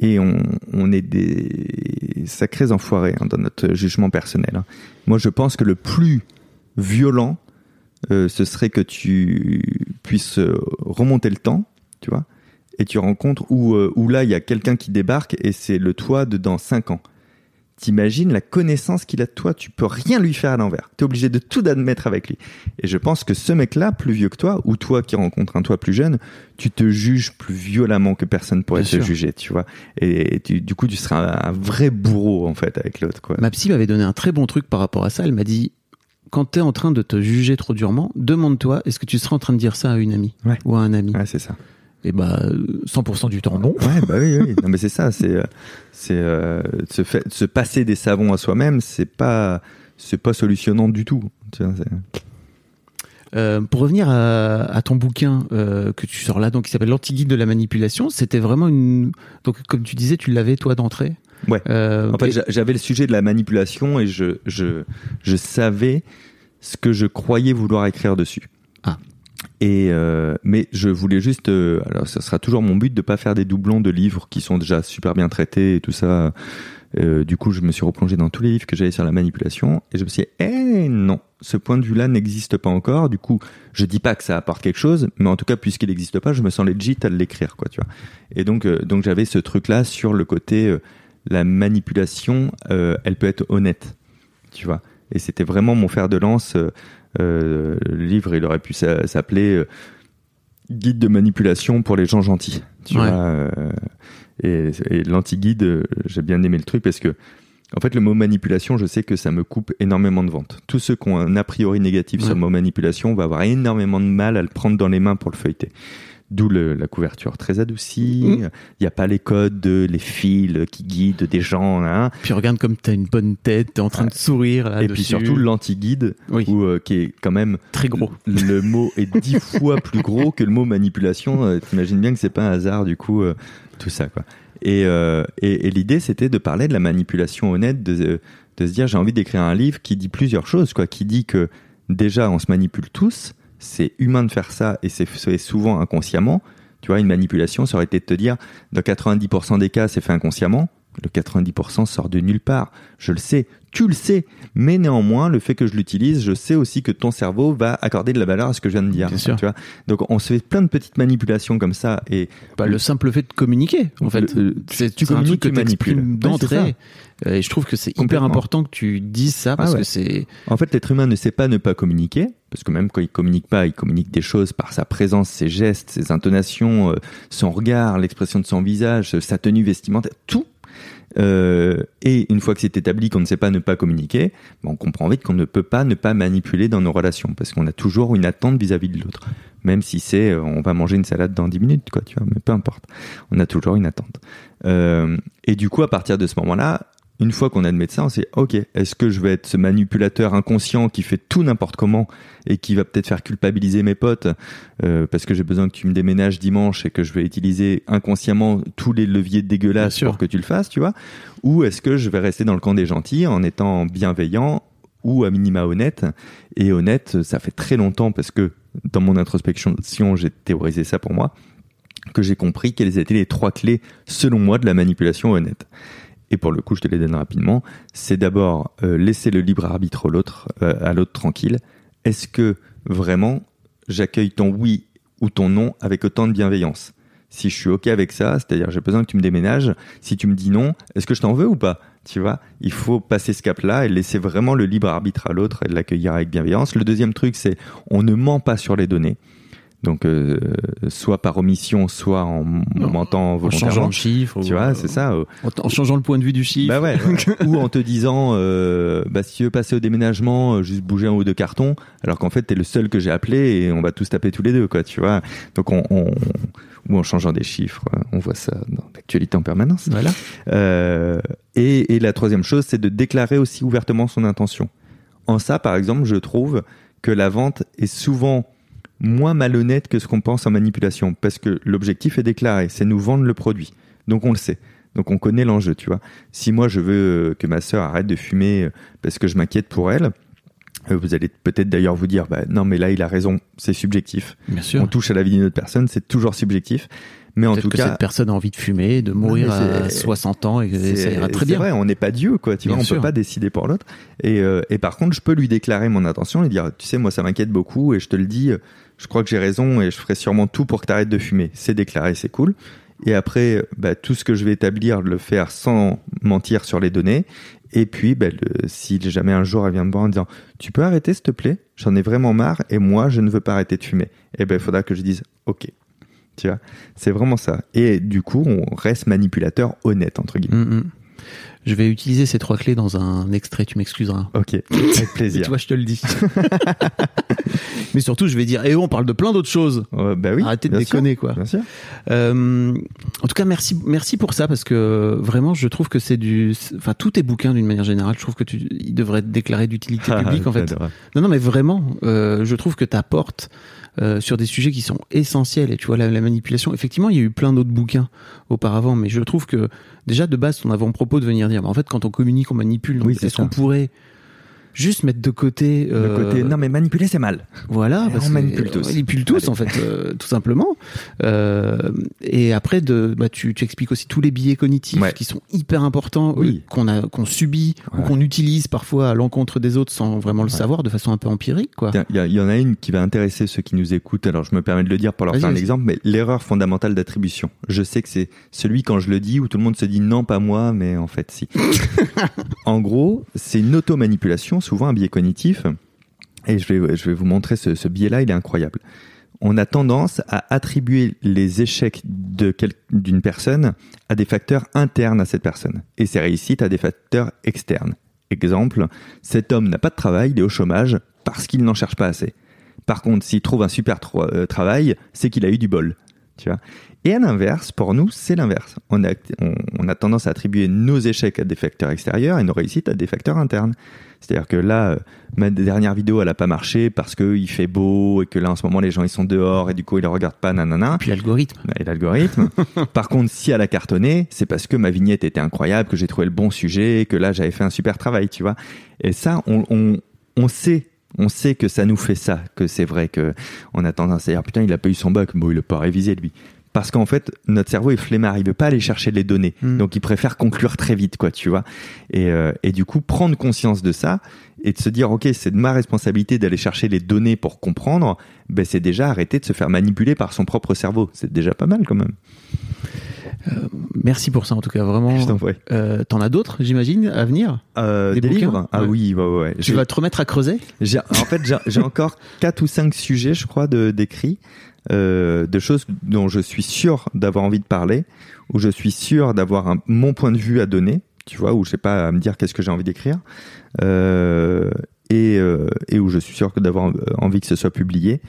Et on, est des sacrés enfoirés hein, dans notre jugement personnel. hein. Moi, je pense que le plus violent, euh, ce serait que tu puisses euh, remonter le temps, tu vois, et tu rencontres où, euh, où là, il y a quelqu'un qui débarque et c'est le toi de dans 5 ans. T'imagines la connaissance qu'il a de toi, tu peux rien lui faire à l'envers. T'es obligé de tout admettre avec lui. Et je pense que ce mec-là, plus vieux que toi, ou toi qui rencontres un toi plus jeune, tu te juges plus violemment que personne pourrait Bien te sûr. juger, tu vois. Et, et tu- du coup, tu seras un, un vrai bourreau, en fait, avec l'autre, quoi. Ma psy m'avait donné un très bon truc par rapport à ça. Elle m'a dit quand tu es en train de te juger trop durement, demande-toi est-ce que tu seras en train de dire ça à une amie Ouais. ou à un ami? Ouais, c'est ça. Et bah euh, 100% du temps non. Ouais, bah oui, oui. Non, mais c'est ça, c'est, euh, c'est, euh, se, fait, se passer des savons à soi-même, c'est pas, c'est pas solutionnant du tout. Euh, pour revenir à, à ton bouquin euh, que tu sors là, donc qui s'appelle L'anti-guide de la manipulation, c'était vraiment une. Donc, comme tu disais, tu l'avais toi d'entrée. Ouais. En fait, et- j'avais le sujet de la manipulation et je, je, je savais ce que je croyais vouloir écrire dessus. Et euh, mais je voulais juste, euh, alors ça sera toujours mon but de pas faire des doublons de livres qui sont déjà super bien traités et tout ça. Euh, du coup, je me suis replongé dans tous les livres que j'avais sur la manipulation et je me suis dit, eh non, ce point de vue-là n'existe pas encore. Du coup, je dis pas que ça apporte quelque chose, mais en tout cas, puisqu'il n'existe pas, je me sens legit à l'écrire, quoi, tu vois. Et donc, euh, donc j'avais ce truc-là sur le côté, euh, la manipulation, euh, elle peut être honnête, tu vois. Et c'était vraiment mon fer de lance. Euh, euh, le livre, il aurait pu s'a- s'appeler euh, Guide de manipulation pour les gens gentils, tu Ouais. vois. euh, et et l'anti-guide, j'ai bien aimé le truc parce que, en fait, le mot manipulation, je sais que ça me coupe énormément de ventes. Tous ceux qui ont un a priori négatif sur le mot manipulation vont avoir énormément de mal à le prendre dans les mains pour le feuilleter. D'où la couverture très adoucie. Il Mm. n'y a pas les codes, de, les fils qui guident des gens. hein. Puis regarde comme t'as une bonne tête, t'es en train de sourire là. Et puis surtout l'anti-guide, oui, euh, qui est quand même très gros. le mot est dix fois plus gros que le mot manipulation. Euh, T'imagines bien que c'est pas un hasard du coup euh, tout ça quoi. Et, euh, et, et l'idée c'était de parler de la manipulation honnête, de, de se dire j'ai envie d'écrire un livre qui dit plusieurs choses quoi, qui dit que déjà on se manipule tous, c'est humain de faire ça et c'est souvent inconsciemment. Tu vois, une manipulation, ça aurait été de te dire, dans 90% des cas, c'est fait inconsciemment. Le 90% sort de nulle part. Je le sais, tu le sais. Mais néanmoins, le fait que je l'utilise, je sais aussi que ton cerveau va accorder de la valeur à ce que je viens de dire. Bien sûr. Tu vois Donc, on se fait plein de petites manipulations comme ça. Et Bah, le simple fait de communiquer, en fait, Le- tu un communiques, truc que tu Ouais, d'entrée. Euh, Et je trouve que c'est hyper important que tu dises ça parce Ah ouais. que c'est En fait, l'être humain ne sait pas ne pas communiquer, parce que même quand il communique pas, il communique des choses par sa présence, ses gestes, ses intonations, euh, son regard, l'expression de son visage, sa tenue vestimentaire, tout. Euh, et une fois que c'est établi qu'on ne sait pas ne pas communiquer, on comprend vite qu'on ne peut pas ne pas manipuler dans nos relations, parce qu'on a toujours une attente vis-à-vis de l'autre. Même si c'est, euh, on va manger une salade dans 10 minutes, quoi, tu vois, mais peu importe. On a toujours une attente. Et du coup, à partir de ce moment-là, une fois qu'on admet ça, on sait, ok, est-ce que je vais être ce manipulateur inconscient qui fait tout n'importe comment et qui va peut-être faire culpabiliser mes potes euh, parce que j'ai besoin que tu me déménages dimanche et que je vais utiliser inconsciemment tous les leviers dégueulasses pour que tu le fasses, tu vois? Ou est-ce que je vais rester dans le camp des gentils en étant bienveillant ou à minima honnête? Et honnête, ça fait très longtemps parce que dans mon introspection, j'ai théorisé ça pour moi, que j'ai compris quelles étaient les trois clés, selon moi, de la manipulation honnête et pour le coup je te les donne rapidement, c'est d'abord euh, laisser le libre arbitre l'autre, euh, à l'autre tranquille. Est-ce que vraiment j'accueille ton oui ou ton non avec autant de bienveillance? Si je suis ok avec ça, c'est-à-dire j'ai besoin que tu me déménages, si tu me dis non, est-ce que je t'en veux ou pas? Tu vois, il faut passer ce cap-là et laisser vraiment le libre arbitre à l'autre et l'accueillir avec bienveillance. Le deuxième truc, c'est on ne ment pas sur les données. Donc, euh, soit par omission, soit en mentant volontairement. En changeant le chiffre. Tu vois, c'est ça. Euh, en, changeant le point de vue du chiffre. Bah ouais. ou en te disant, euh, bah, si tu veux passer au déménagement, euh, juste bouger un ou deux cartons, alors qu'en fait, t'es le seul que j'ai appelé et on va tous taper tous les deux, quoi, tu vois. Donc, on, on ou en changeant des chiffres, on voit ça dans l'actualité en permanence. Voilà. Euh, et, et la troisième chose, c'est de déclarer aussi ouvertement son intention. En ça, par exemple, je trouve que la vente est souvent moins malhonnête que ce qu'on pense en manipulation, parce que l'objectif est déclaré, c'est nous vendre le produit. Donc on le sait. Donc on connaît l'enjeu, tu vois. Si moi je veux euh, que ma sœur arrête de fumer euh, parce que je m'inquiète pour elle, euh, vous allez peut-être d'ailleurs vous dire, bah, non mais là il a raison, c'est subjectif. Bien sûr. On touche à la vie d'une autre personne, c'est toujours subjectif. Mais en tout que cas, cette personne a envie de fumer, de mourir à 60 ans et ça ira très bien. C'est vrai, on n'est pas Dieu, quoi. Tu vois, on peut pas décider pour l'autre. Et, et par contre, je peux lui déclarer mon intention et dire, tu sais, moi ça m'inquiète beaucoup et je te le dis je crois que j'ai raison et je ferai sûrement tout pour que tu arrêtes de fumer. C'est déclaré, c'est cool. Et après, bah, tout ce que je vais établir, le faire sans mentir sur les données. Et puis, bah, si jamais un jour elle vient me voir en disant Tu peux arrêter, s'il te plaît? J'en ai vraiment marre et moi, je ne veux pas arrêter de fumer. Et ben, il faudra que je dise Ok. Tu vois? C'est vraiment ça. Et du coup, on reste manipulateur honnête, entre guillemets. Mm, mm. Je vais utiliser ces trois clés dans un extrait, tu m'excuseras. Ok, avec plaisir. tu vois, je te le dis. Mais surtout, je vais dire, et eh, on parle de plein d'autres choses. bah oui. Arrêtez de déconner, quoi. Bien sûr. Euh, en tout cas, merci, merci pour ça, parce que vraiment, je trouve que c'est du, enfin, tous tes bouquins, d'une manière générale, je trouve que tu, ils devraient être déclarés d'utilité publique, en fait. Non, non, mais vraiment, euh, je trouve que tu apportes euh, sur des sujets qui sont essentiels. Et tu vois, la, manipulation, effectivement, il y a eu plein d'autres bouquins auparavant, mais je trouve que déjà de base, ton avant-propos de venir dire, bah, en fait, quand on communique, on manipule. Oui, est-ce qu'on pourrait juste mettre de côté. Euh, côté non, mais manipuler, c'est mal. Voilà, parce on manipule tous. On manipule tous, en fait, euh, tout simplement. Euh, et après, de, bah, tu, tu expliques aussi tous les biais cognitifs qui sont hyper importants, oui. qu'on a, qu'on subit ou qu'on utilise parfois à l'encontre des autres sans vraiment le savoir, de façon un peu empirique, quoi. Il y, y, en a une qui va intéresser ceux qui nous écoutent. Alors, je me permets de le dire pour leur faire un exemple, mais l'erreur fondamentale d'attribution. Je sais que c'est celui quand je le dis où tout le monde se dit non, pas moi, mais en fait, si. en gros, c'est une auto-manipulation souvent un biais cognitif. Et je vais, je vais vous montrer ce, biais-là, il est incroyable. On a tendance à attribuer les échecs d'une personne à des facteurs internes à cette personne et ses réussites à des facteurs externes. Exemple, cet homme n'a pas de travail, il est au chômage parce qu'il n'en cherche pas assez. Par contre, s'il trouve un super euh, travail, c'est qu'il a eu du bol. Tu vois? Et à l'inverse, pour nous, c'est l'inverse. On a, on, a tendance à attribuer nos échecs à des facteurs extérieurs et nos réussites à des facteurs internes. C'est-à-dire que là, euh, ma dernière vidéo, elle a pas marché parce qu'il fait beau et que là, en ce moment, les gens, ils sont dehors et du coup, ils ne regardent pas, nanana. Puis l'algorithme. Et l'algorithme. Par contre, si elle a cartonné, c'est parce que ma vignette était incroyable, que j'ai trouvé le bon sujet, que là, j'avais fait un super travail, tu vois. Et ça, on, on, on sait on sait que ça nous fait ça, que c'est vrai que on a tendance à dire putain il a pas eu son bac, bon il a pas révisé lui parce qu'en fait notre cerveau est flemmard il veut pas aller chercher les données. Hmm. donc il préfère conclure très vite quoi tu vois. Et, euh, et du coup prendre conscience de ça et de se dire ok c'est de ma responsabilité d'aller chercher les données pour comprendre ben c'est déjà arrêter de se faire manipuler par son propre cerveau. C'est déjà pas mal quand même. Euh, merci pour ça en tout cas vraiment. Je t'en. Euh, T'en as d'autres j'imagine à venir? Euh, Des, livres? Ah oui, ouais, ouais. Tu vas te remettre à creuser? En fait j'ai encore quatre ou cinq sujets je crois de d'écrits euh, de choses dont je suis sûr d'avoir envie de parler, où je suis sûr d'avoir mon point de vue à donner, tu vois, où je sais pas à me dire qu'est-ce que j'ai envie d'écrire, euh, et, euh, et, où je suis sûr d'avoir envie que ce soit publié.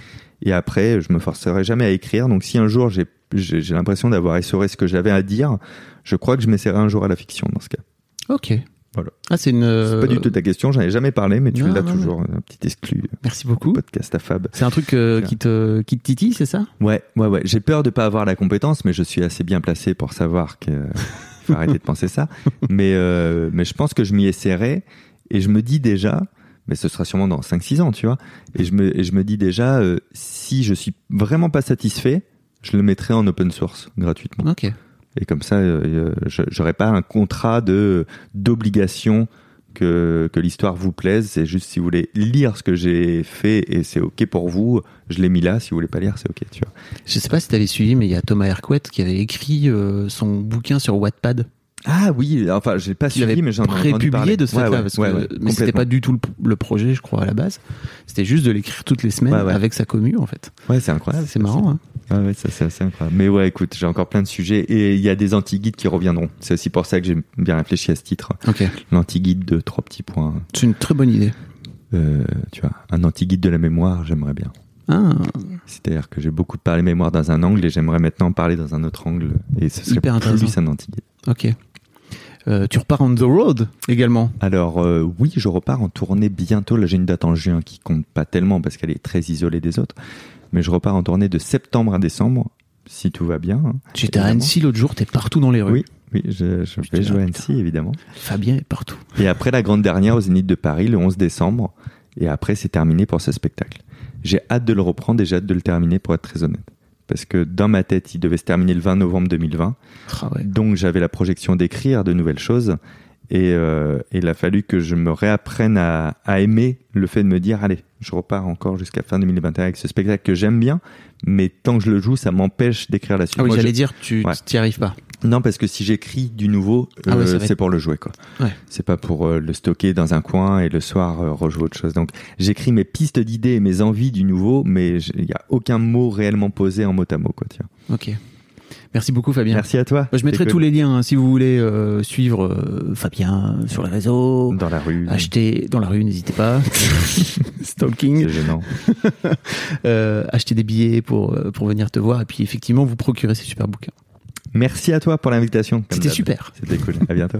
Et après, je me forcerai jamais à écrire. Donc si un jour j'ai l'impression d'avoir essoré ce que j'avais à dire, je crois que je m'essaierai un jour à la fiction dans ce cas. Ok. Voilà. Ah, c'est une. C'est pas du tout ta question, j'en ai jamais parlé, mais tu l'as toujours, un petit exclu Merci au beaucoup. podcast à Fab. C'est un truc euh, qui te qui te titille, c'est ça? Ouais, ouais, ouais. J'ai peur de pas avoir la compétence, mais je suis assez bien placé pour savoir que faut arrêter de penser ça. Mais euh, mais je pense que je m'y essaierai et je me dis déjà, mais ce sera sûrement dans 5-6 ans, tu vois. Et je me et je me dis déjà, euh, si je suis vraiment pas satisfait, je le mettrai en open source gratuitement. Ok. Et comme ça, euh, je j'aurai pas un contrat de d'obligation que, que l'histoire vous plaise. C'est juste si vous voulez lire ce que j'ai fait et c'est ok pour vous, je l'ai mis là. Si vous voulez pas lire, c'est ok, tu vois. Je sais pas si tu avais suivi, mais il y a Thomas Hercouet qui avait écrit euh, son bouquin sur Wattpad. Ah oui, enfin j'ai pas avait suivi, mais j'en ai entendu parler. de ce Ouais, ouais, parce ouais, que- ouais, mais c'était pas du tout le, le projet, je crois, à la base. C'était juste de l'écrire toutes les semaines avec sa commu, en fait. Ouais, c'est incroyable. C'est marrant, hein. Ouais, ouais, ça c'est assez incroyable. Mais ouais, écoute, j'ai encore plein de sujets et il y a des anti-guides qui reviendront. C'est aussi pour ça que j'ai bien réfléchi à ce titre. Ok. L'anti-guide de trois petits points. C'est une très bonne idée. Euh, tu vois, un anti-guide de la mémoire, j'aimerais bien. Ah, C'est-à-dire que j'ai beaucoup parlé mémoire dans un angle et j'aimerais maintenant parler dans un autre angle et ce serait Hyper plus un anti-guide. ok. Euh, tu repars on the road également. Alors euh, oui, je repars en tournée bientôt. Là, j'ai une date en juin qui compte pas tellement parce qu'elle est très isolée des autres. Mais je repars en tournée de septembre à décembre, si tout va bien. hein. J'étais à. Annecy l'autre jour, t'es partout dans les rues. Oui, oui, je, je vais jouer à. Annecy, évidemment. Fabien est partout. Et après la grande dernière au Zénith de Paris, le 11 décembre. Et après, c'est terminé pour ce spectacle. J'ai hâte de le reprendre et j'ai hâte de le terminer, pour être très honnête. Parce que dans ma tête, il devait se terminer le 20 novembre 2020. Ah ouais. Donc j'avais la projection d'écrire de nouvelles choses. Et, euh, il a fallu que je me réapprenne à, à aimer le fait de me dire, allez, je repars encore jusqu'à fin 2021 avec ce spectacle que j'aime bien, mais tant que je le joue, ça m'empêche d'écrire la suite. Ah oui, j'allais dire, tu Ouais. t'y arrives pas. Non, parce que si j'écris du nouveau, Ah euh, c'est pour le jouer, quoi. Ouais. C'est pas pour euh, le stocker dans un coin et le soir euh, rejouer autre chose. Donc j'écris mes pistes d'idées et mes envies du nouveau, mais il y a aucun mot réellement posé en mot à mot, quoi. Tiens. Ok. Merci beaucoup Fabien. Merci à toi. Moi, je mettrai tous les liens hein, si vous voulez euh, suivre euh, Fabien sur les réseaux. dans la rue. Acheter dans la rue, n'hésitez pas. Stalking. C'est gênant. Euh, acheter des billets pour, euh, pour venir te voir et puis effectivement vous procurer ces super bouquins. Merci à toi pour l'invitation. C'était super. C'était cool. À bientôt.